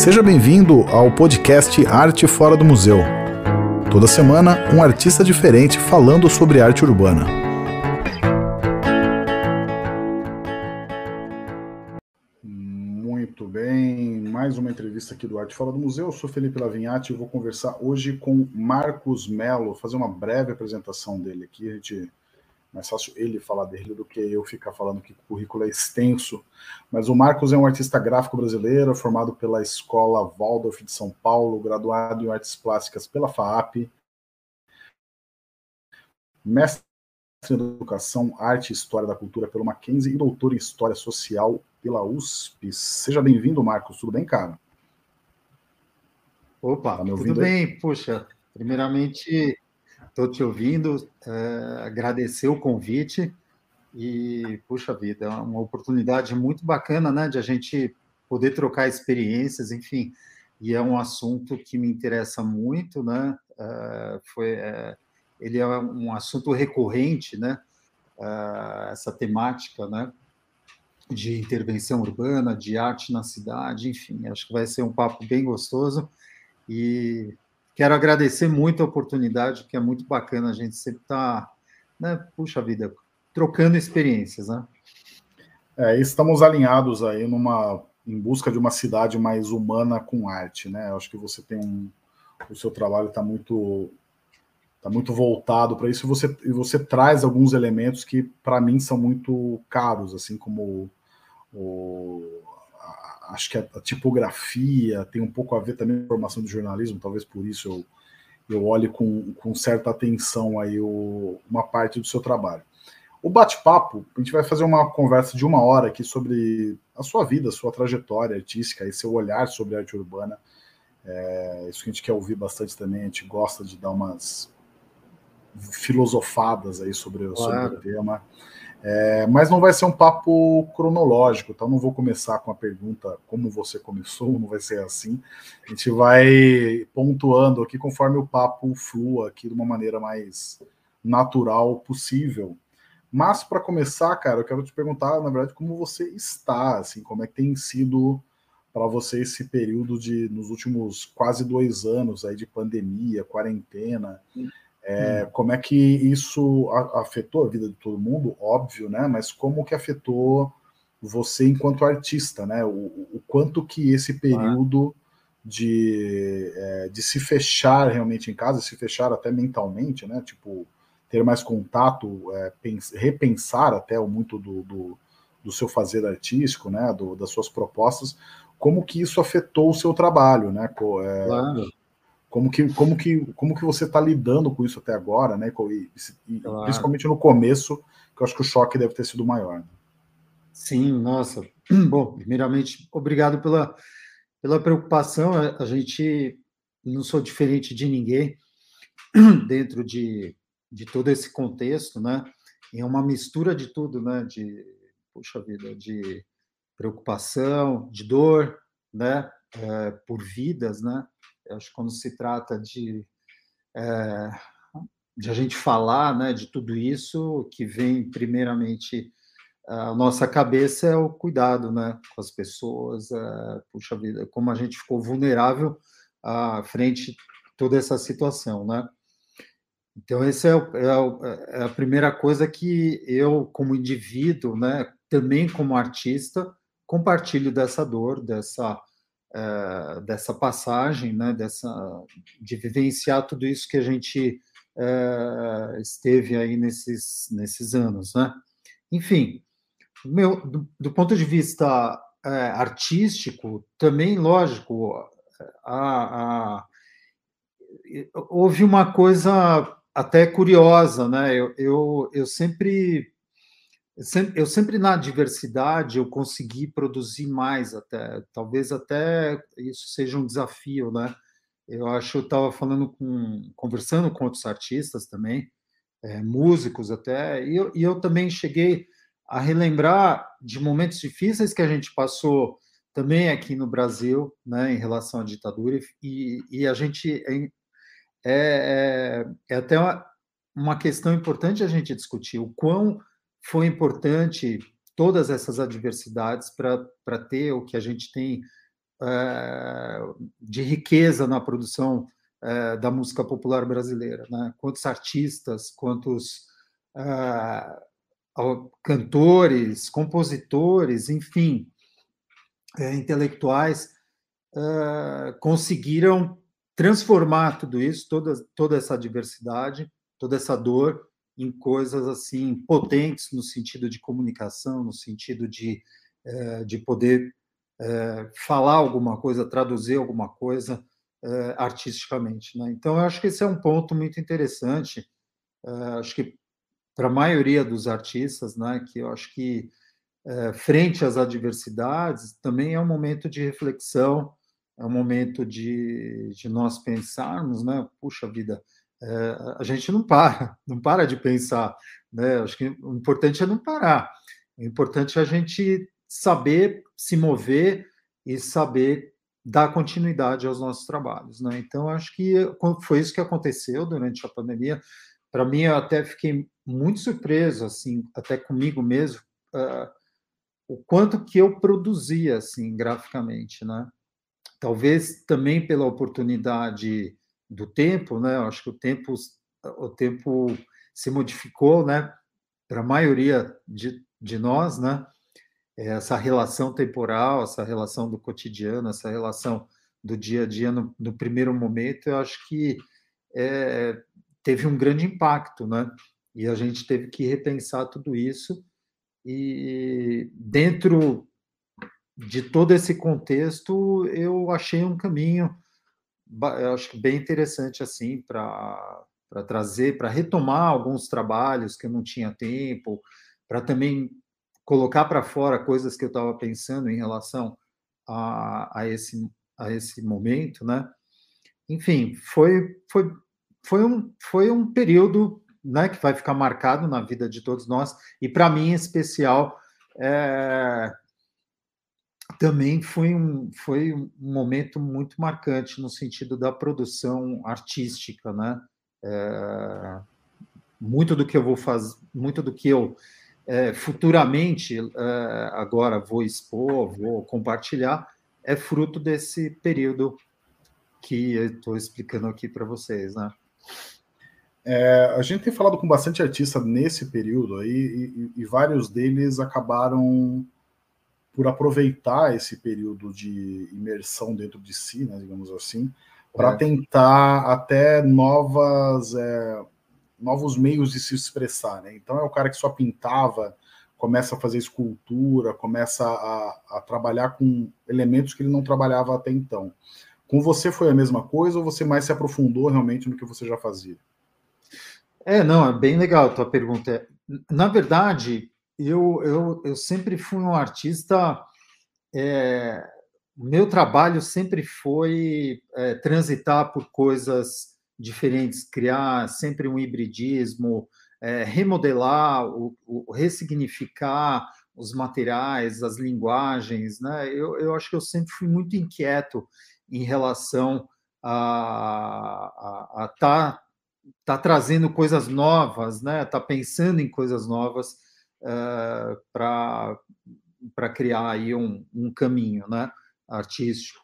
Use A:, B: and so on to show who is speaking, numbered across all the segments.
A: Seja bem-vindo ao podcast Arte Fora do Museu. Toda semana, um artista diferente falando sobre arte urbana. Muito bem, mais uma entrevista aqui do Arte Fora do Museu. Eu sou Felipe Lavinhati e vou conversar hoje com Marcos Melo, fazer uma breve apresentação dele aqui. A gente mais fácil ele falar dele do que eu ficar falando que o currículo é extenso. Mas o Marcos é um artista gráfico brasileiro, formado pela Escola Waldorf de São Paulo, graduado em artes plásticas pela FAAP, mestre em Educação, Arte e História da Cultura pelo Mackenzie e doutor em História Social pela USP. Seja bem-vindo, Marcos. Tudo bem, cara?
B: Opa, tá tudo bem. Aí? Puxa, primeiramente, Estou te ouvindo, é, agradecer o convite e, puxa vida, é uma oportunidade muito bacana, né, de a gente poder trocar experiências, enfim, e é um assunto que me interessa muito, né, é, foi, é, ele é um assunto recorrente, né, é, essa temática, né, de intervenção urbana, de arte na cidade, enfim, acho que vai ser um papo bem gostoso e Quero agradecer muito a oportunidade, que é muito bacana a gente sempre estar, tá, né, puxa vida, trocando experiências, né?
A: É, estamos alinhados aí numa em busca de uma cidade mais humana com arte, né? Acho que você tem um o seu trabalho está muito tá muito voltado para isso e você e você traz alguns elementos que para mim são muito caros, assim como o, acho que a, a, tipografia tem um pouco a ver também com a formação de jornalismo, talvez por isso eu, eu olhe com, com certa atenção aí o, uma parte do seu trabalho. O bate-papo, a gente vai fazer uma conversa de uma hora aqui sobre a sua vida, a sua trajetória artística e seu olhar sobre arte urbana. É, isso que a gente quer ouvir bastante também, a gente gosta de dar umas filosofadas aí sobre, claro. sobre o tema. É, mas não vai ser um papo cronológico, então não vou começar com a pergunta como você começou, não vai ser assim. A gente vai pontuando aqui conforme o papo flua aqui de uma maneira mais natural possível. Mas para começar, cara, eu quero te perguntar, na verdade, como você está, assim, como é que tem sido para você esse período de nos últimos quase dois anos aí de pandemia, quarentena. É, hum. Como é que isso afetou a vida de todo mundo? Óbvio, né? Mas como que afetou você enquanto artista, né? O, o quanto que esse período de, é, de se fechar realmente em casa, se fechar até mentalmente, né? Tipo, ter mais contato, é, repensar até muito do, do, do, seu fazer artístico, né? Do, das suas propostas, como que isso afetou o seu trabalho, né? É, claro como que, como que, como que você está lidando com isso até agora, né? E, e claro. Principalmente no começo, que eu acho que o choque deve ter sido maior. Né?
B: Sim, nossa. Bom, primeiramente, obrigado pela, pela preocupação. A gente não sou diferente de ninguém dentro de, de todo esse contexto, né? É uma mistura de tudo, né? De, puxa vida, de preocupação, de dor, né? É, por vidas, né? Acho que quando se trata de, é, de a gente falar né, de tudo isso, que vem primeiramente a nossa cabeça é o cuidado né, com as pessoas. É, puxa vida, como a gente ficou vulnerável à frente toda essa situação, né? Então, essa é, é, é, a primeira coisa que eu, como indivíduo, né, também como artista, compartilho dessa dor, dessa uh, dessa passagem, né, dessa, de vivenciar tudo isso que a gente uh, esteve aí nesses, nesses anos. Né? Enfim, meu, do, do ponto de vista uh, artístico, também, lógico, a, a, houve uma coisa até curiosa, né? Eu, eu, eu sempre eu sempre na diversidade eu consegui produzir mais até, talvez até isso seja um desafio, né? Eu acho eu estava falando com, conversando com outros artistas também, é, músicos até, e eu, e eu também cheguei a relembrar de momentos difíceis que a gente passou também aqui no Brasil, né, em relação à ditadura, e, e a gente é, é, é até uma, uma questão importante a gente discutir o quão foi importante todas essas adversidades para ter o que a gente tem é, de riqueza na produção é, da música popular brasileira. Né? Quantos artistas, quantos é, cantores, compositores, enfim, intelectuais conseguiram transformar tudo isso, toda, toda essa diversidade, toda essa dor, em coisas assim potentes no sentido de comunicação, no sentido de, é, de poder é, falar alguma coisa, traduzir alguma coisa é, artisticamente. Né? Então, eu acho que esse é um ponto muito interessante. acho que para a maioria dos artistas, né, que eu acho que frente às adversidades também é um momento de reflexão, é um momento de, de nós pensarmos, né? Puxa vida, é, a gente não para, não para de pensar. Né? Acho que o importante é não parar. O importante é a gente saber se mover e saber dar continuidade aos nossos trabalhos. Né? Então, acho que foi isso que aconteceu durante a pandemia. Para mim, eu até fiquei muito surpreso, assim, até comigo mesmo, uh, o quanto que eu produzia, assim, graficamente, né? Talvez também pela oportunidade do tempo, né? Eu acho que o tempo, o tempo se modificou, né? Para a maioria de, de nós, né? Essa relação temporal, essa relação do cotidiano, essa relação do dia a dia no, no primeiro momento, eu acho que é, teve um grande impacto, né? E a gente teve que repensar tudo isso. E dentro de todo esse contexto, eu achei um caminho eu acho que bem interessante assim para trazer, para retomar alguns trabalhos que eu não tinha tempo, para também colocar para fora coisas que eu estava pensando em relação a, a, esse, a esse momento, né? Enfim, foi, foi, foi, um, foi um período né, que vai ficar marcado na vida de todos nós, e para mim em especial, é, também foi um, foi um momento muito marcante no sentido da produção artística, né? É, muito do que eu vou fazer, muito do que eu é, futuramente é, agora vou expor, vou compartilhar, é fruto desse período que eu estou explicando aqui para vocês, né?
A: É, a gente tem falado com bastante artista nesse período aí, e, e, e vários deles acabaram por aproveitar esse período de imersão dentro de si, né, digamos assim, para é. tentar até novas é, novos meios de se expressar. Né? Então é o cara que só pintava, começa a fazer escultura, começa a, a trabalhar com elementos que ele não trabalhava até então. Com você foi a mesma coisa ou você mais se aprofundou realmente no que você já fazia?
B: É, não, é bem legal a tua pergunta. Na verdade, eu, eu, eu sempre fui um artista. É, meu trabalho sempre foi é, transitar por coisas diferentes, criar sempre um hibridismo, é, remodelar, o, o, ressignificar os materiais, as linguagens. Né? Eu, eu acho que eu sempre fui muito inquieto em relação a estar tá, tá trazendo coisas novas, né? Tá pensando em coisas novas uh, para criar aí um, um caminho né, artístico.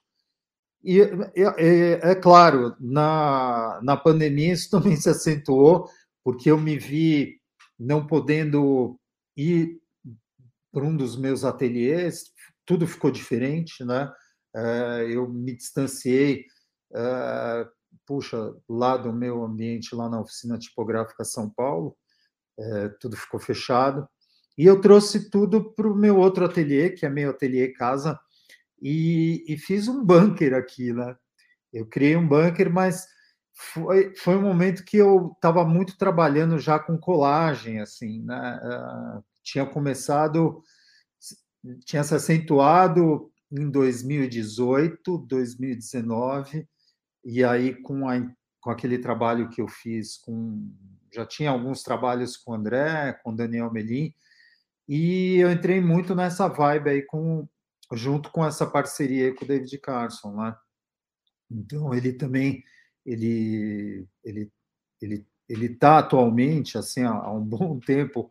B: E é, é, claro, na, na pandemia isso também se acentuou, porque eu me vi não podendo ir para um dos meus ateliês, tudo ficou diferente, né? Eu me distanciei, puxa, lá do meu ambiente, lá na oficina tipográfica São Paulo, tudo ficou fechado. E eu trouxe tudo para o meu outro ateliê, que é meu ateliê casa, e, e, fiz um bunker aqui, né? Eu criei um bunker, mas foi, foi um momento que eu estava muito trabalhando já com colagem, assim, né? Uh, tinha começado, tinha se acentuado em 2018, 2019, e aí com, a, com aquele trabalho que eu fiz com já tinha alguns trabalhos com o André, com o Daniel Melim, e eu entrei muito nessa vibe aí com junto com essa parceria com o David Carson, né? Então ele também ele ele ele ele está atualmente assim há, um bom tempo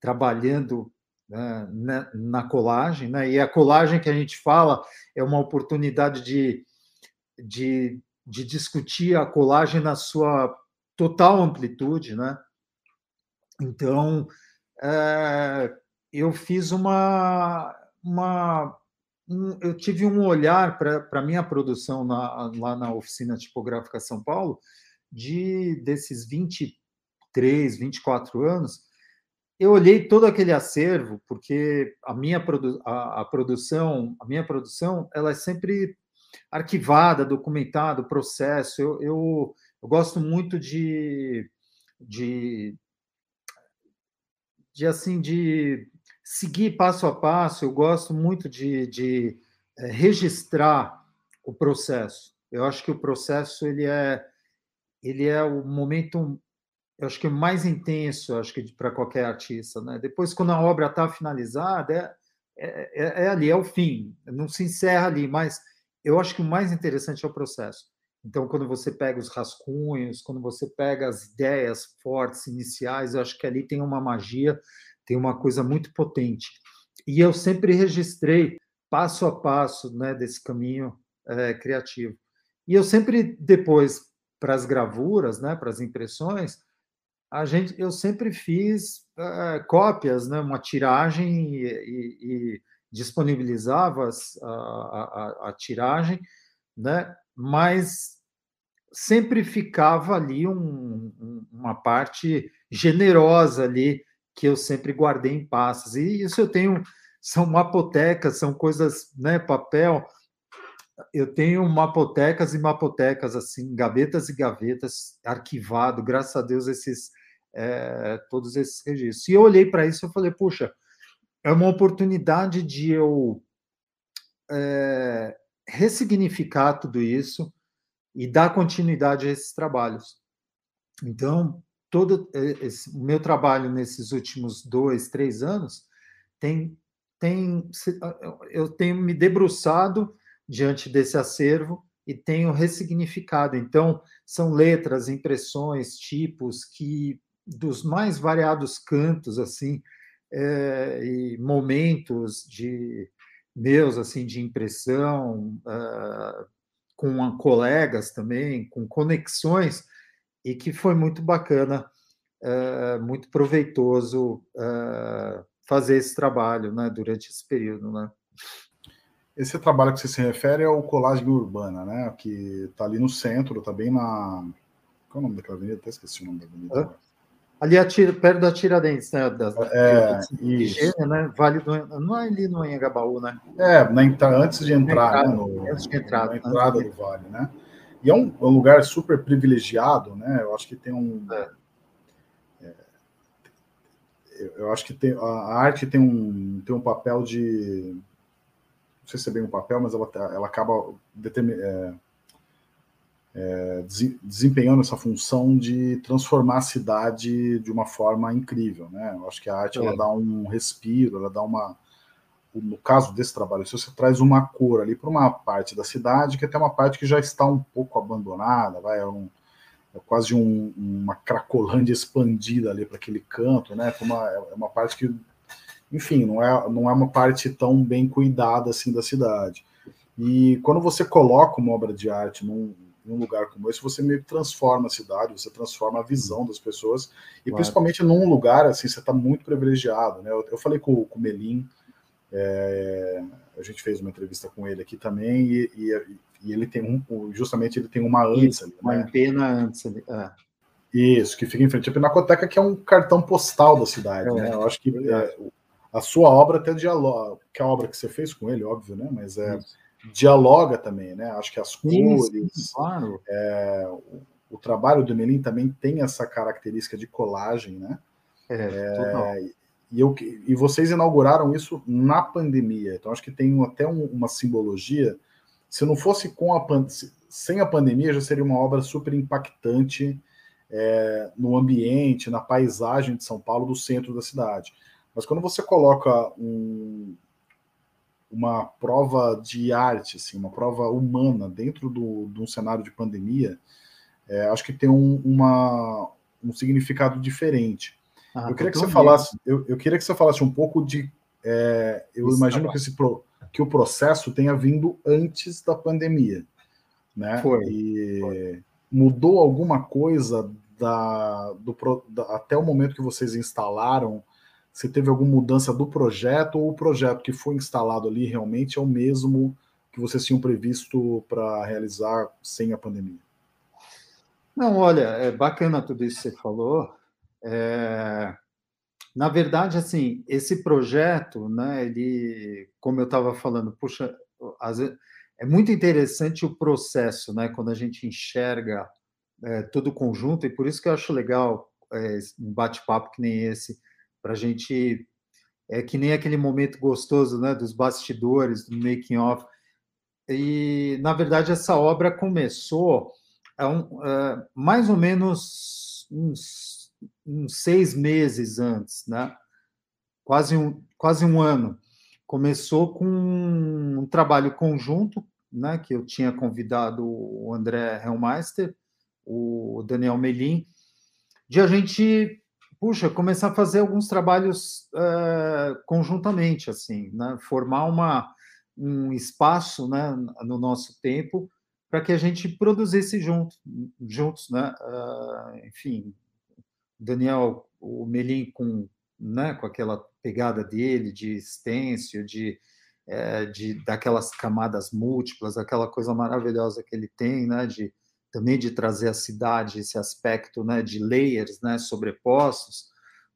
B: trabalhando né, na, na colagem, né? E a colagem que a gente fala é uma oportunidade de, de, de discutir a colagem na sua total amplitude, né? Então, é, eu fiz uma, uma um, eu tive um olhar para a minha produção na, lá na oficina tipográfica São Paulo de desses 23, 24 anos, eu olhei todo aquele acervo porque a minha produ a, a, produção a minha produção ela é sempre arquivada documentada processo. Eu, eu, eu gosto muito de, de de assim de seguir passo a passo eu gosto muito de, de é, registrar o processo eu acho que o processo ele é ele é o momento eu acho que é mais intenso, acho que para qualquer artista, né? Depois, quando a obra está finalizada, é, é, é, é, ali, é o fim, não se encerra ali, mas eu acho que o mais interessante é o processo. Então, quando você pega os rascunhos, quando você pega as ideias fortes iniciais, eu acho que ali tem uma magia, tem uma coisa muito potente. E eu sempre registrei passo a passo né, desse caminho é, criativo. E eu sempre, depois, para as gravuras, né, para as impressões, a gente, eu sempre fiz uh, cópias, né, uma tiragem e, e, e disponibilizava a, a, a, tiragem, né, mas sempre ficava ali um, uma parte generosa ali que eu sempre guardei em pastas. E isso eu tenho, são mapotecas, são coisas, né, papel, eu tenho mapotecas e mapotecas, assim, gavetas e gavetas, arquivado, graças a Deus, esses é, todos esses registros. E eu olhei para isso e falei, puxa, é uma oportunidade de eu é, ressignificar tudo isso e dar continuidade a esses trabalhos. Então, todo esse, o meu trabalho nesses últimos dois, três anos tem, tem eu tenho me debruçado diante desse acervo e tenho ressignificado. Então, são letras, impressões, tipos que dos mais variados cantos assim é, e momentos de meus assim de impressão uh, com colegas também com conexões e que foi muito bacana uh, muito proveitoso uh, fazer esse trabalho né durante esse período né
A: esse trabalho que você se refere é o colagem urbana, né? Que está ali no centro, está bem na. Qual é o nome daquela avenida? Até esqueci o nome da avenida.
B: Ali atira, perto da Tiradentes, né? Das,
A: é, isso.
B: né? Vale do, não é ali no Anhangabaú, né?
A: É, na, antes de entrar, entrada, né, no,
B: antes de entrar,
A: na entrada do vale, né? E é um, é um, lugar super privilegiado, né? Eu acho que tem um. É. É, eu acho que tem, a, a, arte tem um, tem um papel de. Não sei se é bem um papel, mas ela, ela acaba determinando é, é, desempenhando essa função de transformar a cidade de uma forma incrível, né? Eu acho que a arte é. ela dá um respiro, ela dá uma no caso desse trabalho, se você traz uma cor ali para uma parte da cidade, que até uma parte que já está um pouco abandonada, vai, é, um, é quase um, uma cracolândia expandida ali para aquele canto, né? Uma, é uma parte que, enfim, não é, não é uma parte tão bem cuidada assim da cidade. E quando você coloca uma obra de arte num, em um lugar como esse, você meio que transforma a cidade, você transforma a visão das pessoas, e claro. principalmente num lugar assim, você está muito privilegiado, né? Eu, eu falei com, com o Melim, é, a gente fez uma entrevista com ele aqui também, e, e, e ele tem um, justamente ele tem uma antes ali,
B: Uma né? pena antes ali. Ah.
A: Isso, que fica em frente à Pinacoteca, que é um cartão postal da cidade, é, né? Eu acho que é, a sua obra até dialoga, que a obra que você fez com ele, óbvio, né? Mas é. Isso dialoga também, né? Acho que as cores, claro. é, o, o, trabalho do Melim também tem essa característica de colagem, né? É, é e, eu, e vocês inauguraram isso na pandemia, então acho que tem até um, uma simbologia. Se não fosse com a sem a pandemia, já seria uma obra super impactante é, no ambiente, na paisagem de São Paulo, do centro da cidade. Mas quando você coloca um, uma prova de arte, assim, uma prova humana dentro do, de um cenário de pandemia, é, acho que tem um, uma, um significado diferente. Ah, eu queria que você falasse, eu, eu, queria que você falasse um pouco de é, eu imagino que, esse pro, que o processo tenha vindo antes da pandemia, né?
B: Foi.
A: E
B: foi.
A: mudou alguma coisa da, do, da, até o momento que vocês instalaram? Se teve alguma mudança do projeto ou o projeto que foi instalado ali realmente é o mesmo que vocês tinham previsto para realizar sem a pandemia?
B: Não, olha, é bacana tudo isso que você falou. É, na verdade, assim, esse projeto, né, ele, como eu estava falando, puxa, é muito interessante o processo, né, quando a gente enxerga é, todo o conjunto, e por isso que eu acho legal é, um bate-papo que nem esse, para a gente. É que nem aquele momento gostoso né, dos bastidores, do making off. E, na verdade, essa obra começou é um, mais ou menos uns, uns, seis meses antes, né? quase, um, quase um ano. Começou com um trabalho conjunto, né, que eu tinha convidado o André Helmeister, o Daniel Melim, de a gente, puxa, começar a fazer alguns trabalhos uh, conjuntamente, assim, né, formar uma, um espaço né, no nosso tempo para que a gente produzisse junto, juntos, né? Uh, enfim, Daniel, o Melim com, né, com aquela pegada dele de stencil, de, é, de daquelas camadas múltiplas, aquela coisa maravilhosa que ele tem, né, de também de trazer a cidade esse aspecto, né, de layers, né, sobrepostos.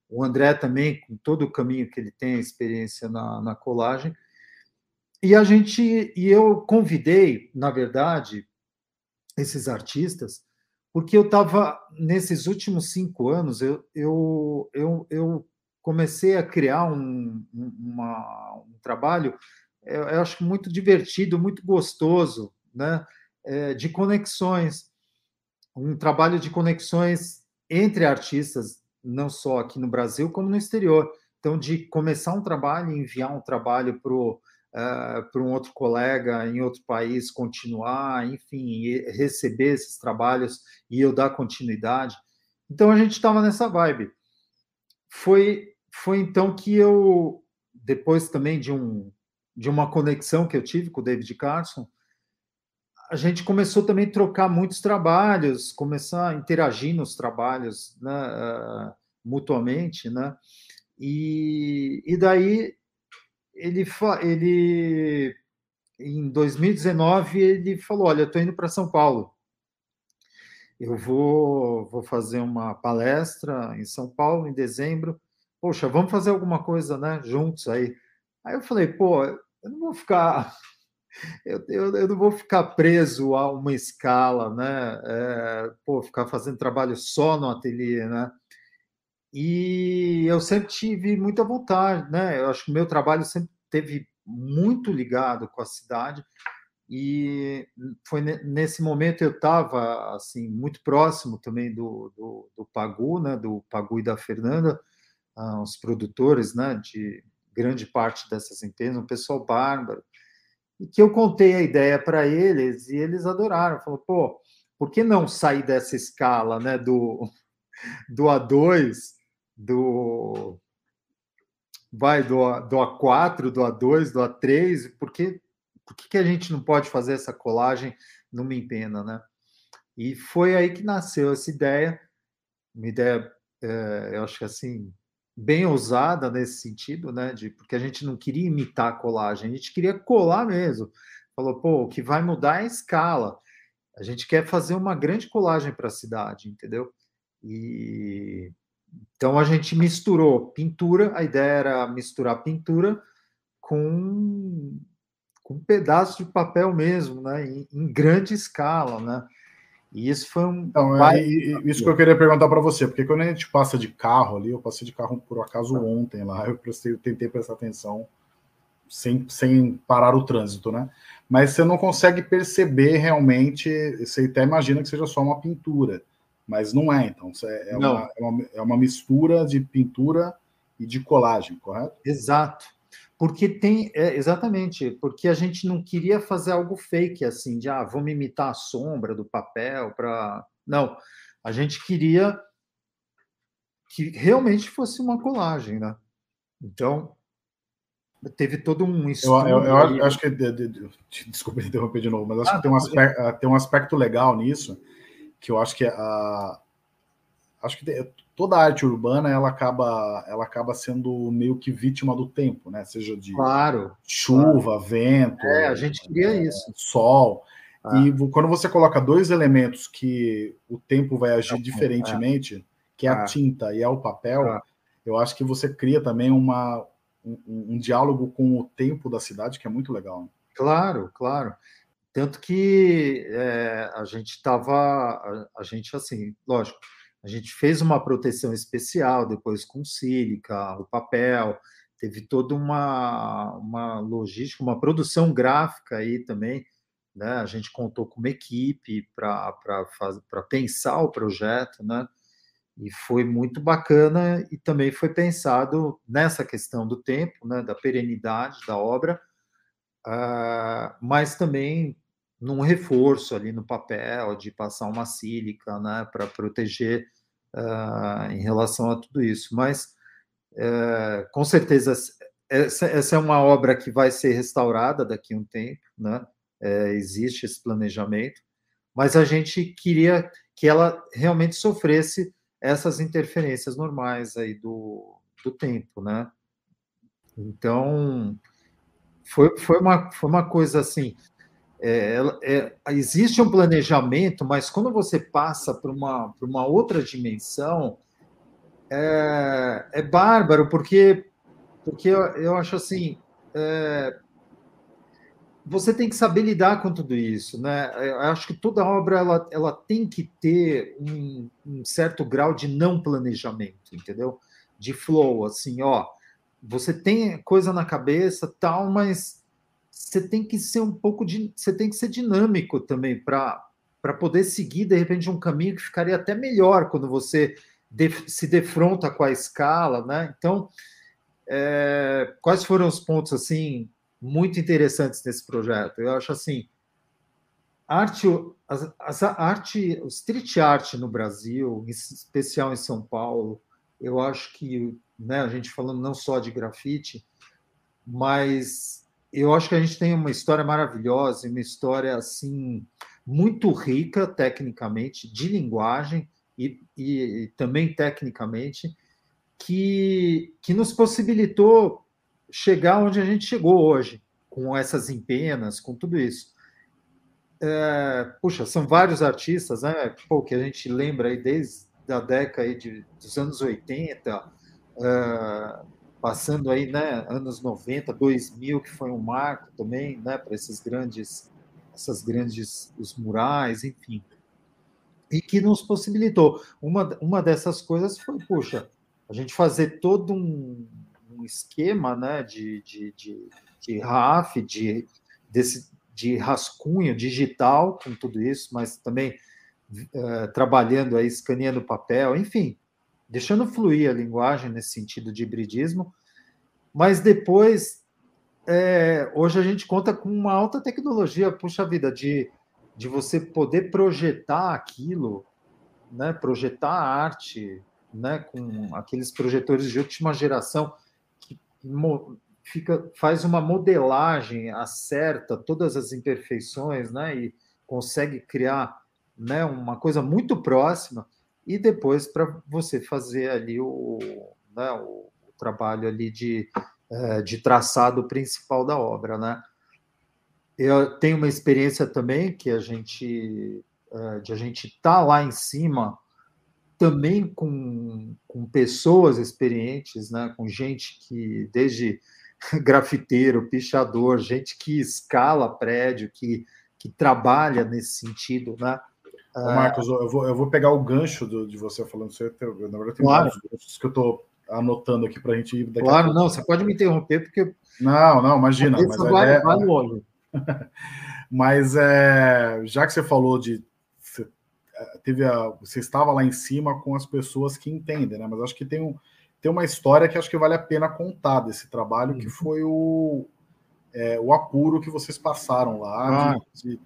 B: O André também com todo o caminho que ele tem, experiência na, na colagem. E a gente e eu convidei, na verdade, esses artistas, porque eu estava nesses últimos cinco anos eu, eu, eu, eu comecei a criar um, uma, um trabalho, eu, eu, acho muito divertido, muito gostoso, né? É, de conexões, um trabalho de conexões entre artistas, não só aqui no Brasil, como no exterior. Então, de começar um trabalho enviar um trabalho para o uh, para um outro colega em outro país continuar, enfim, receber esses trabalhos e eu dar continuidade. Então a gente estava nessa vibe. Foi, foi então que eu, depois também de, um, de uma conexão que eu tive com o David Carson, a gente começou também a trocar muitos trabalhos, começar a interagir nos trabalhos né, uh, mutuamente, né? E, e daí ele, ele em 2019 ele falou, olha, estou indo para São Paulo. Eu vou, vou fazer uma palestra em São Paulo em dezembro. Poxa, vamos fazer alguma coisa, né, juntos aí. Aí eu falei, pô, eu não vou ficar eu, eu, eu, não vou ficar preso a uma escala, né? É, pô, ficar fazendo trabalho só no ateliê, né? E eu sempre tive muita vontade, né? Eu acho que o meu trabalho sempre teve muito ligado com a cidade e foi nesse momento eu estava assim muito próximo também do, do, do, Pagu, né? Do Pagu e da Fernanda, ah, os produtores, né? De grande parte dessas empresas, um pessoal bárbaro e que eu contei a ideia para eles e eles adoraram. Falou, pô, por que não sair dessa escala, né? Do do A2 do vai do, do A4, do A2, do A3, por que, por que a gente não pode fazer essa colagem numa empena, né? E foi aí que nasceu essa ideia, uma ideia, é, eu acho que assim, bem ousada nesse sentido, né? De, porque a gente não queria imitar a colagem, a gente queria colar mesmo. Falou, pô, o que vai mudar é a escala. A gente quer fazer uma grande colagem para a cidade, entendeu? E então a gente misturou pintura, a ideia era misturar pintura com, com um pedaço de papel mesmo, né? Em, em grande escala, né? E isso foi um.
A: Então, é, isso que eu queria perguntar para você, porque quando a gente passa de carro ali, eu passei de carro por acaso ontem lá, eu, prestei, eu tentei prestar atenção sem, sem parar o trânsito, né? Mas você não consegue perceber realmente, você até imagina que seja só uma pintura mas não é, então. É, é, uma, é, uma, é uma mistura de pintura e de colagem, correto?
B: Exato. Porque tem, é, exatamente, porque a gente não queria fazer algo fake, assim, de, ah, vamos imitar a sombra do papel para. Não, a gente queria que realmente fosse uma colagem, né? Então, teve todo um
A: estudo. Eu, eu, eu acho que. De, de, de, desculpa interromper de novo, mas acho ah, que tem um, aspecto, ah, tem um aspecto legal nisso, que eu acho que a. Acho que toda a arte urbana ela acaba, ela acaba sendo meio que vítima do tempo, né? Seja de
B: claro,
A: chuva, claro. vento.
B: É, a gente queria é, isso.
A: Sol. Ah. E quando você coloca dois elementos que o tempo vai agir é, diferentemente, é. que é a ah. tinta e é o papel, eu acho que você cria também uma, um, um, diálogo com o tempo da cidade que é muito legal. Né?
B: Claro, claro. Tanto que é, a gente estava, a, a, gente assim, lógico, a gente fez uma proteção especial depois com sílica, o papel, teve toda uma, uma logística, uma produção gráfica aí também. Né? A gente contou com uma equipe para pensar o projeto, né? E foi muito bacana e também foi pensado nessa questão do tempo, né, da perenidade da obra, uh, mas também num reforço ali no papel, de passar uma sílica né, para proteger uh, em relação a tudo isso. Mas, uh, com certeza, essa, essa, é uma obra que vai ser restaurada daqui a um tempo, né? É, existe esse planejamento, mas a gente queria que ela realmente sofresse essas interferências normais aí do, do tempo, né? Então, foi, foi, uma, foi uma coisa assim, é, é, existe um planejamento, mas quando você passa para uma, uma outra dimensão, é, é bárbaro, porque, porque eu, eu acho assim, é, você tem que saber lidar com tudo isso, né? Eu acho que toda obra ela, ela tem que ter um, um, certo grau de não planejamento, entendeu? De flow, assim, ó, você tem coisa na cabeça, tal, mas você tem que ser um pouco de, você tem que ser dinâmico também para para poder seguir de repente um caminho que ficaria até melhor quando você se defronta com a escala, né? Então, é, quais foram os pontos assim muito interessantes nesse projeto. Eu acho assim, arte, a, arte, o street art no Brasil, em especial em São Paulo, eu acho que, né, a gente falando não só de grafite, mas eu acho que a gente tem uma história maravilhosa, uma história assim muito rica tecnicamente, de linguagem e, e, e também tecnicamente, que, que nos possibilitou chegar onde a gente chegou hoje, com essas empenas, com tudo isso. É, puxa, são vários artistas, né? Pô, que a gente lembra aí desde a década aí de, dos anos 80, é, passando aí, né, anos 90, 2000, que foi um marco também, né, para esses grandes, essas grandes, os murais, enfim. E que nos possibilitou. Uma, uma dessas coisas foi, puxa, a gente fazer todo um, um esquema né, de, de, de, de RAF, de, desse, de rascunho digital com tudo isso, mas também uh, trabalhando aí, escaneando papel, enfim, deixando fluir a linguagem nesse sentido de hibridismo, mas depois, é, hoje a gente conta com uma alta tecnologia, puxa vida, de, de você poder projetar aquilo, né, projetar a arte, né, com aqueles projetores de última geração, fica, faz uma modelagem, acerta todas as imperfeições, né? E consegue criar né, uma coisa muito próxima e depois para você fazer ali o, né, o, trabalho ali de, é, de traçado principal da obra, né? Eu tenho uma experiência também que a gente é, de a gente estar tá lá em cima também com, com pessoas experientes, né, com gente que, desde grafiteiro, pichador, gente que escala prédio, que, que trabalha nesse sentido, né?
A: Ô, Marcos, eu vou, eu vou pegar o gancho do, de você falando isso. Na verdade, tem claro. vários ganchos que eu estou anotando aqui para a gente ir
B: daqui Claro, não, você pode me interromper, porque.
A: Não, não, imagina. Mas vai, é, vai longe. mas é, já que você falou de teve a, você estava lá em cima com as pessoas que entendem, né? Mas acho que tem, um, tem uma história que acho que vale a pena contar desse trabalho, que uhum. foi o, é, o apuro que vocês passaram lá. Ah. De, de,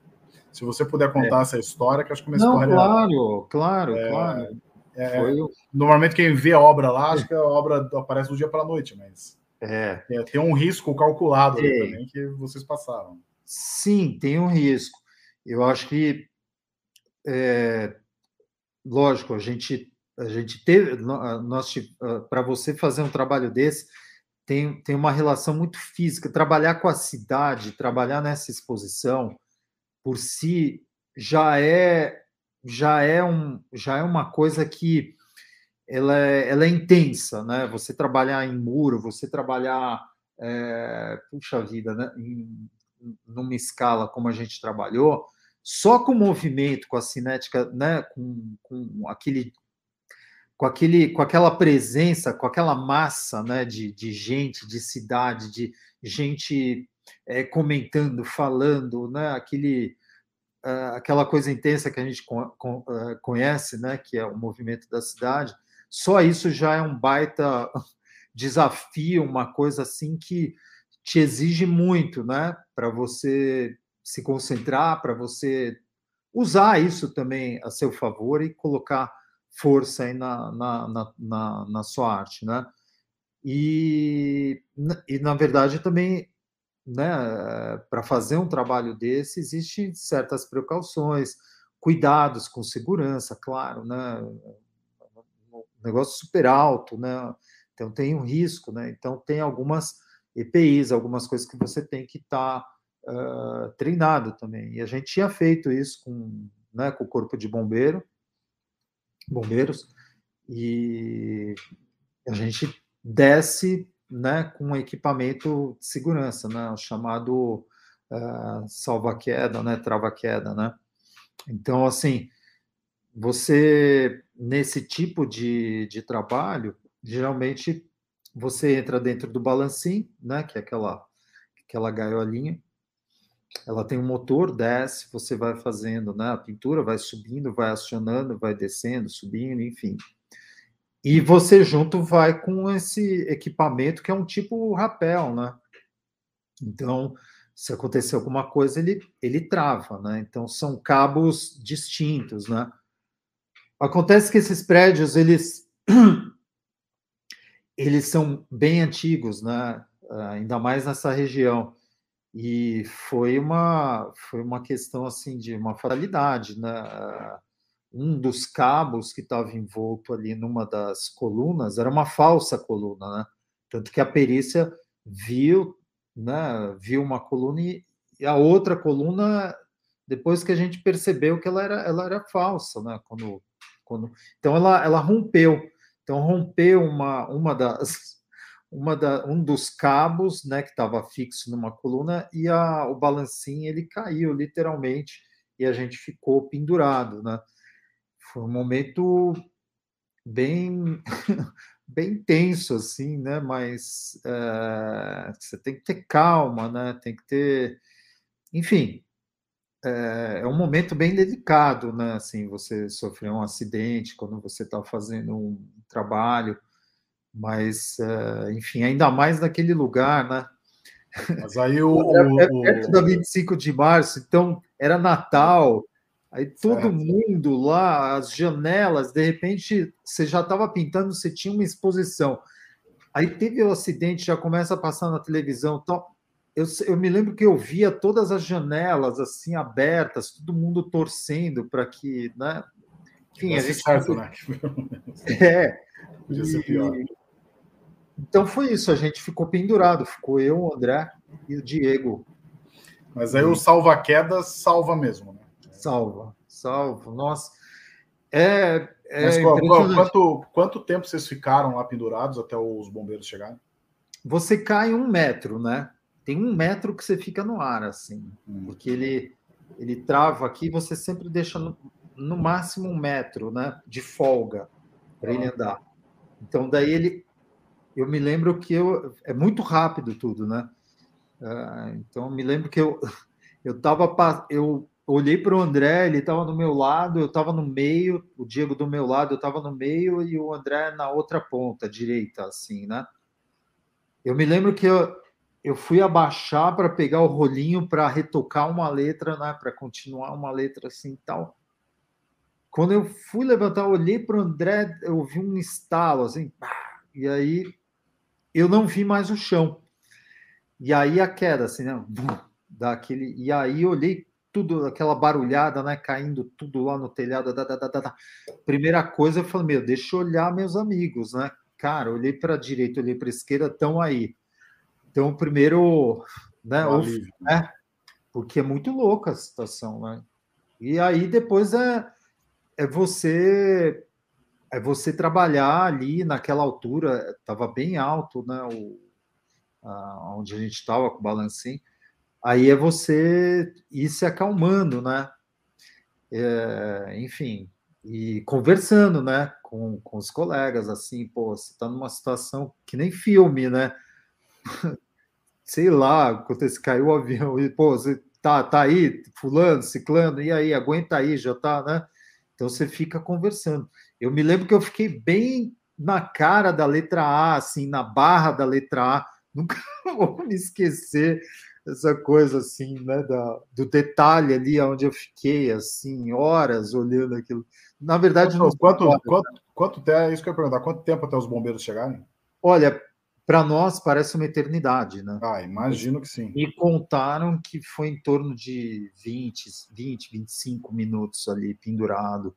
A: se você puder contar é. essa história, que acho que é uma
B: Não,
A: história.
B: Claro, claro, é, claro.
A: É, Normalmente quem vê a obra lá, acho que a obra aparece do dia para a noite, mas. É. é tem um risco calculado também que vocês passaram.
B: Sim, tem um risco. Eu acho que, é, lógico, a gente, a gente teve, nós, para você fazer um trabalho desse, tem, tem uma relação muito física. Trabalhar com a cidade, trabalhar nessa exposição, por si, já é já é um já é uma coisa que ela é, ela é intensa, né? Você trabalhar em muro, você trabalhar é, puxa vida, né? Em, numa escala como a gente trabalhou, só com o movimento, com a cinética, né? Com, com aquele com aquele com aquela presença, com aquela massa, né? De, de gente, de cidade, de gente é, comentando, falando, né? Aquele uh, aquela coisa intensa que a gente uh, conhece, né, que é o movimento da cidade, só isso já é um baita desafio, uma coisa assim que te exige muito, né, para você se concentrar, para você usar isso também a seu favor e colocar força aí na, na, na, na, na sua arte, né? E, e, na verdade, também né, para fazer um trabalho desse, existem certas precauções, cuidados com segurança, claro, né? Um negócio super alto, né? Então tem um risco, né? Então tem algumas EPIs, algumas coisas que você tem que estar tá, uh, treinado também. E a gente tinha feito isso com, né, com o corpo de bombeiro, bombeiros, e a gente desce né, com equipamento de segurança, né, chamado uh, salva-queda, né, trava-queda, né. Então, assim, você, nesse tipo de, de trabalho, geralmente você entra dentro do balancim, né, que é aquela, aquela gaiolinha, ela tem um motor, desce, você vai fazendo, né, a pintura vai subindo, vai acionando, vai descendo, subindo, enfim. E você junto vai com esse equipamento que é um tipo rapel, né? Então, se acontecer alguma coisa, ele, ele trava, né? Então, são cabos distintos, né? Acontece que esses prédios, eles, eles são bem antigos, né? Ainda mais nessa região. E foi uma, foi uma questão, assim, de uma fatalidade, né? Um dos cabos que estava envolto ali numa das colunas era uma falsa coluna, né? Tanto que a perícia viu, né, viu uma coluna e a outra coluna depois que a gente percebeu que ela era, ela era falsa, né? Quando, quando, então ela, ela rompeu, então rompeu uma, uma das uma da, um dos cabos, né, que estava fixo numa coluna e a, o balancinho ele caiu literalmente e a gente ficou pendurado, né? Foi um momento bem bem tenso assim, né? Mas é, você tem que ter calma, né? Tem que ter, enfim, é, é, um momento bem delicado, né? Assim, você sofreu um acidente quando você está fazendo um trabalho, mas é, enfim, ainda mais naquele lugar, né?
A: Mas aí o,
B: era perto da 25 de março, então era Natal. Aí todo certo. mundo lá, as janelas, de repente você já estava pintando, você tinha uma exposição. Aí teve o acidente, já começa a passar na televisão, tal. Eu, eu me lembro que eu via todas as janelas assim abertas, todo mundo torcendo para que, né?
A: Enfim, a gente certo, né?
B: É. Podia ser pior. Então foi isso, a gente ficou pendurado, ficou eu, o André e o Diego.
A: Mas aí o salva-quedas salva mesmo, né?
B: Salva, salva. Nossa, é. é
A: Mas quanto, quanto tempo vocês ficaram lá pendurados até os bombeiros chegarem?
B: Você cai um metro, né? Tem um metro que você fica no ar, assim, hum. porque ele, ele trava aqui, você sempre deixa no, no máximo um metro, né? De folga para ah. ele andar. Então, daí ele. Eu me lembro que eu. É muito rápido tudo, né? Uh, então, eu me lembro que eu. Eu tava. Eu olhei para o André, ele estava no meu lado, eu estava no meio, o Diego do meu lado, eu estava no meio e o André na outra ponta, direita, assim, né? Eu me lembro que eu, eu fui abaixar para pegar o rolinho para retocar uma letra, né? Para continuar uma letra assim tal. Quando eu fui levantar, olhei para o André, eu vi um estalo assim, e aí eu não vi mais o chão. E aí a queda, assim, né? Daquele, e aí olhei tudo, aquela barulhada, né? Caindo tudo lá no telhado. Da, da, da, Primeira coisa, eu falei, meu, deixa eu olhar meus amigos, né? Cara, olhei para a direita, olhei para a esquerda, estão aí. Então, primeiro, né? Alívio, né? Porque é muito louca a situação, né? E aí depois é, é você é você trabalhar ali naquela altura, estava bem alto, né? O, a, onde a gente estava com o balancim aí é você ir se acalmando, né? É, enfim, e conversando, né, com, com os colegas, assim, pô, você está numa situação que nem filme, né? Sei lá, acontece, caiu o avião e, pô, você tá, tá aí, fulano, ciclano, e aí, aguenta aí, já tá, né? Então você fica conversando. Eu me lembro que eu fiquei bem na cara da letra A, assim, na barra da letra A, nunca vou me esquecer essa coisa assim, né, da, do detalhe ali onde eu fiquei assim horas olhando aquilo. Na verdade,
A: quanto, quanto, horas, quanto, né? quanto tempo, é isso que eu ia perguntar, quanto tempo até os bombeiros chegarem?
B: Olha, para nós parece uma eternidade, né?
A: Ah, imagino que sim.
B: Me contaram que foi em torno de 20, 20, 25 minutos ali pendurado.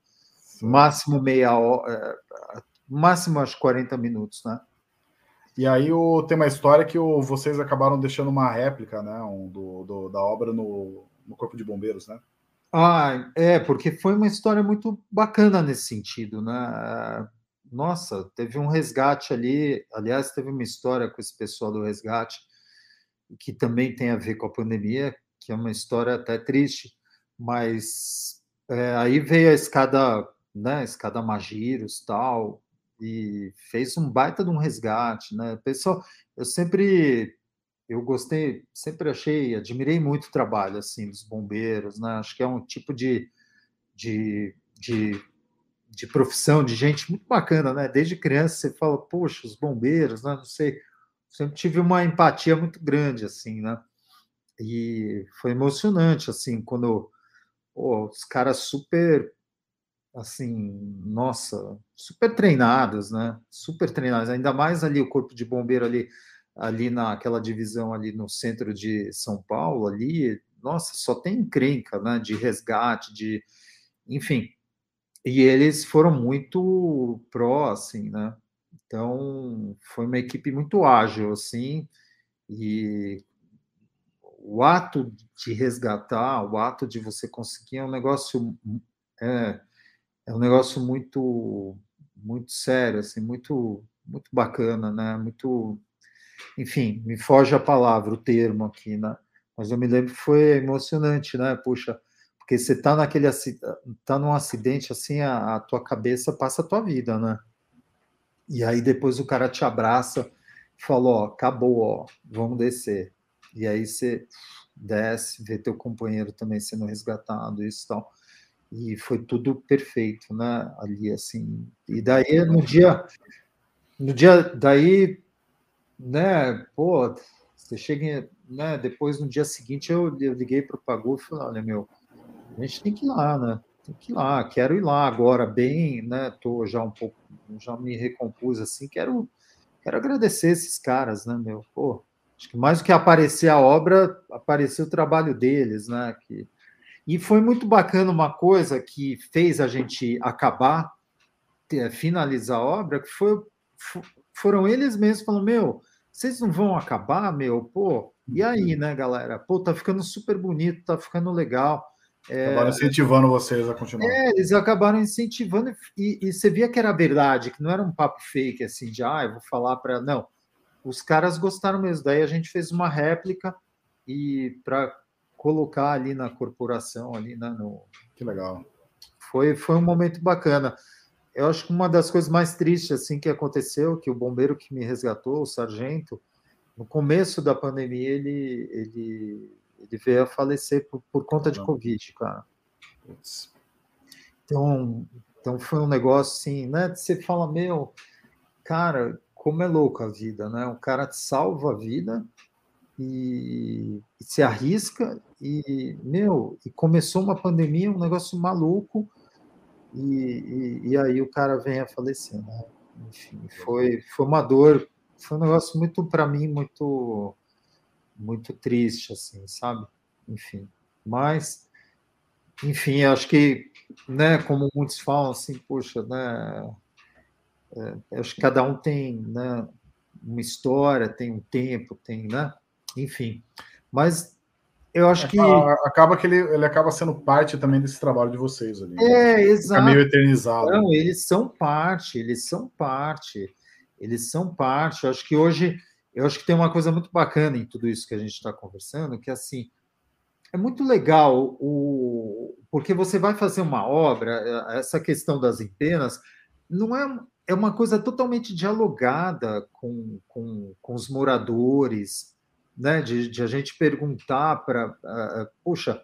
B: Máximo meia hora, é, máximo acho 40 minutos, né?
A: E aí o, tem uma história que o, vocês acabaram deixando uma réplica, né, um, do, do, da obra no, no Corpo de Bombeiros, né?
B: Ah, é, porque foi uma história muito bacana nesse sentido, né? Nossa, teve um resgate ali, aliás, teve uma história com esse pessoal do resgate, que também tem a ver com a pandemia, que é uma história até triste, mas é, aí veio a escada, né, escada Magiros, tal, e fez um baita de um resgate, né? Pessoal, eu sempre eu gostei, sempre achei, admirei muito o trabalho assim dos bombeiros, né? Acho que é um tipo de, de, de, de profissão de gente muito bacana, né? Desde criança você fala, poxa, os bombeiros, né? Não sei, sempre tive uma empatia muito grande assim, né? E foi emocionante assim quando pô, os caras super assim, nossa, super treinados, né? Super treinados, ainda mais ali o corpo de bombeiro ali, ali naquela divisão ali no centro de São Paulo, ali, nossa, só tem encrenca, né? De resgate, de, enfim. E eles foram muito pró, assim, né? Então, foi uma equipe muito ágil, assim, e o ato de resgatar, o ato de você conseguir é um negócio é, é um negócio muito muito sério, assim, muito muito bacana, né? Muito, enfim, me foge a palavra, o termo aqui, né? Mas eu me lembro que foi emocionante, né? Puxa, porque você tá naquele tá num acidente assim, a, a tua cabeça passa a tua vida, né? E aí depois o cara te abraça, falou, ó, acabou, ó, vamos descer. E aí você desce, vê teu companheiro também sendo resgatado, isso e tal e foi tudo perfeito, né? Ali assim. E daí no dia, no dia daí, né? Pô, você chega, né? Depois no dia seguinte eu, eu liguei para o Pagu e falei, olha meu, a gente tem que ir lá, né? Tem que ir lá, quero ir lá agora bem, né? Tô já um pouco, já me recompus assim, quero, quero agradecer esses caras, né? Meu, pô, acho que mais do que aparecer a obra, apareceu o trabalho deles, né? Que e foi muito bacana uma coisa que fez a gente acabar, finalizar a obra, que foi, foram eles mesmos falando, meu, vocês não vão acabar, meu? Pô, e aí, né, galera? Pô, tá ficando super bonito, tá ficando legal.
A: É, acabaram incentivando vocês a continuar.
B: É, eles acabaram incentivando e, e, você via que era verdade, que não era um papo fake assim de ah, eu vou falar para não. Os caras gostaram mesmo. Daí a gente fez uma réplica e para colocar ali na corporação, ali né, no...
A: Que legal.
B: Foi, foi um momento bacana. Eu acho que uma das coisas mais tristes assim que aconteceu, que o bombeiro que me resgatou, o sargento, no começo da pandemia, ele, ele, ele veio a falecer por, por conta de Covid, cara. Então, então foi um negócio assim, né? Você fala, meu, cara, como é louco a vida, né? O cara te salva a vida e, e se arrisca e, meu, e começou uma pandemia, um negócio maluco, e, e, e aí o cara vem a falecer, né? Enfim, foi, foi uma dor foi um negócio muito, para mim, muito, muito triste, assim, sabe? Enfim, mas, enfim, acho que, né, como muitos falam, assim, poxa, né, é, acho que cada um tem, né, uma história, tem um tempo, tem, né, enfim, mas eu acho que.
A: Acaba que ele, ele acaba sendo parte também desse trabalho de vocês ali.
B: Né? É, exato.
A: Meio eternizado.
B: Não, eles são parte, eles são parte, eles são parte. Eu acho que hoje, eu acho que tem uma coisa muito bacana em tudo isso que a gente está conversando, que assim, é muito legal o porque você vai fazer uma obra, essa questão das empenas não é, é uma coisa totalmente dialogada com, com, com os moradores, né, de, de a gente perguntar para, uh, puxa,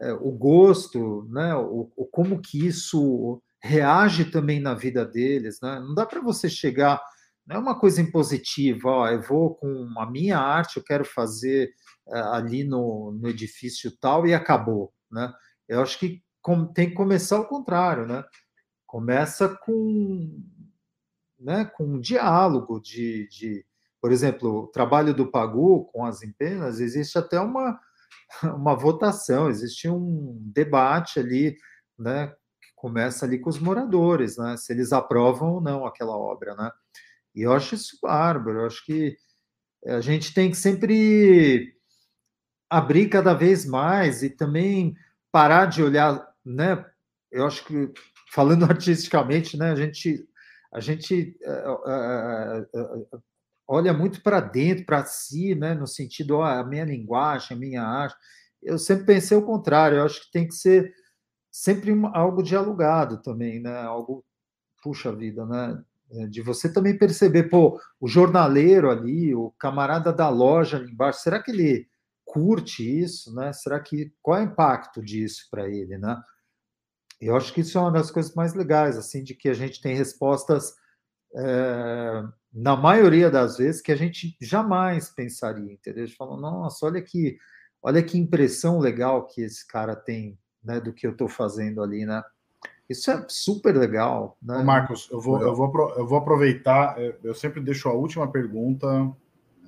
B: uh, o gosto, né, o, o, como que isso reage também na vida deles, né? Não dá para você chegar, não é uma coisa impositiva, ó, eu vou com a minha arte, eu quero fazer uh, ali no, no edifício tal e acabou, né? Eu acho que com, tem que começar ao contrário, né? Começa com, né, com um diálogo de, de por exemplo, o trabalho do Pagu com as empenas, existe até uma, uma votação, existe um debate ali, né, que começa ali com os moradores, né, se eles aprovam ou não aquela obra, né. E eu acho isso bárbaro, eu acho que a gente tem que sempre abrir cada vez mais e também parar de olhar, né, eu acho que falando artisticamente, né, a gente a gente uh, uh, uh, olha muito para dentro, para si, né? no sentido, ó, a minha linguagem, a minha arte. Eu sempre pensei o contrário, eu acho que tem que ser sempre algo dialogado também, né? algo, puxa vida, né? É, de você também perceber, pô, o jornaleiro ali, o camarada da loja ali embaixo, será que ele curte isso, né? Será que qual é o impacto disso para ele, né? Eu acho que isso é uma das coisas mais legais, assim, de que a gente tem respostas é, na maioria das vezes, que a gente jamais pensaria, entendeu? A gente fala, nossa, olha que, olha que impressão legal que esse cara tem né, do que eu estou fazendo ali, né? Isso é super legal. Né?
A: Marcos, eu vou, eu, vou, eu vou aproveitar, eu sempre deixo a última pergunta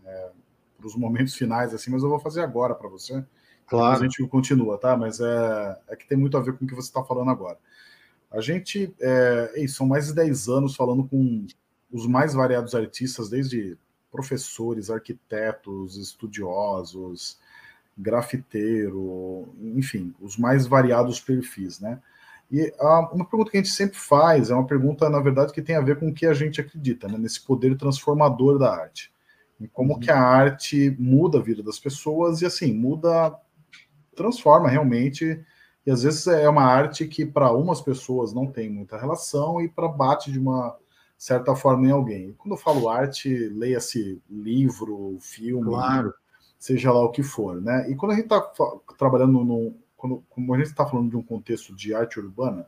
A: é, para os momentos finais, assim, mas eu vou fazer agora para você.
B: Claro.
A: A gente continua, tá? Mas é, é que tem muito a ver com o que você está falando agora. A gente, é, são mais de 10 anos falando com os mais variados artistas, desde professores, arquitetos, estudiosos, grafiteiro, enfim, os mais variados perfis, né? E a, uma pergunta que a gente sempre faz é uma pergunta, na verdade, que tem a ver com o que a gente acredita, né? Nesse poder transformador da arte. Em como uhum. que a arte muda a vida das pessoas e, assim, muda, transforma realmente. E às vezes é uma arte que para umas pessoas não tem muita relação e para bate de uma certa forma em alguém. Quando eu falo arte, leia-se livro, filme,
B: claro.
A: seja lá o que for, né? E quando a gente está trabalhando no, quando, como a gente está falando de um contexto de arte urbana,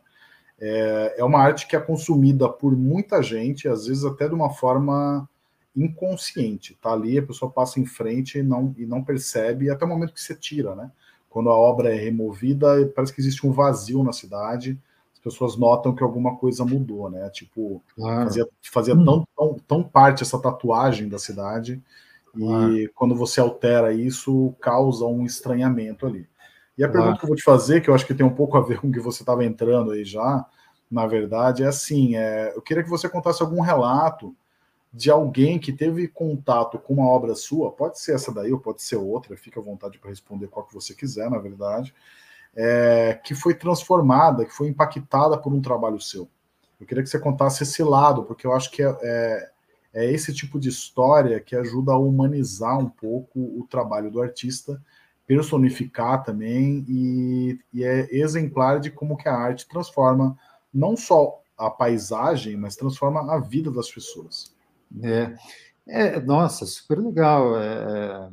A: é, é uma arte que é consumida por muita gente, às vezes até de uma forma inconsciente. Tá ali, a pessoa passa em frente e não, e não percebe, até o momento que você tira, né? Quando a obra é removida, parece que existe um vazio na cidade as pessoas notam que alguma coisa mudou, né? Tipo, fazia, fazia hum. tão, tão, tão, parte essa tatuagem da cidade, e quando você altera isso, causa um estranhamento ali. E a pergunta que eu vou te fazer, que eu acho que tem um pouco a ver com o que você estava entrando aí já, na verdade, é assim: é, eu queria que você contasse algum relato de alguém que teve contato com uma obra sua, pode ser essa daí ou pode ser outra, fica à vontade para responder qual que você quiser, na verdade é, que foi transformada, que foi impactada por um trabalho seu. Eu queria que você contasse esse lado, porque eu acho que é, é, é esse tipo de história que ajuda a humanizar um pouco o trabalho do artista, personificar também, e, e é exemplar de como que a arte transforma não só a paisagem, mas transforma a vida das pessoas.
B: É, é nossa, super legal é,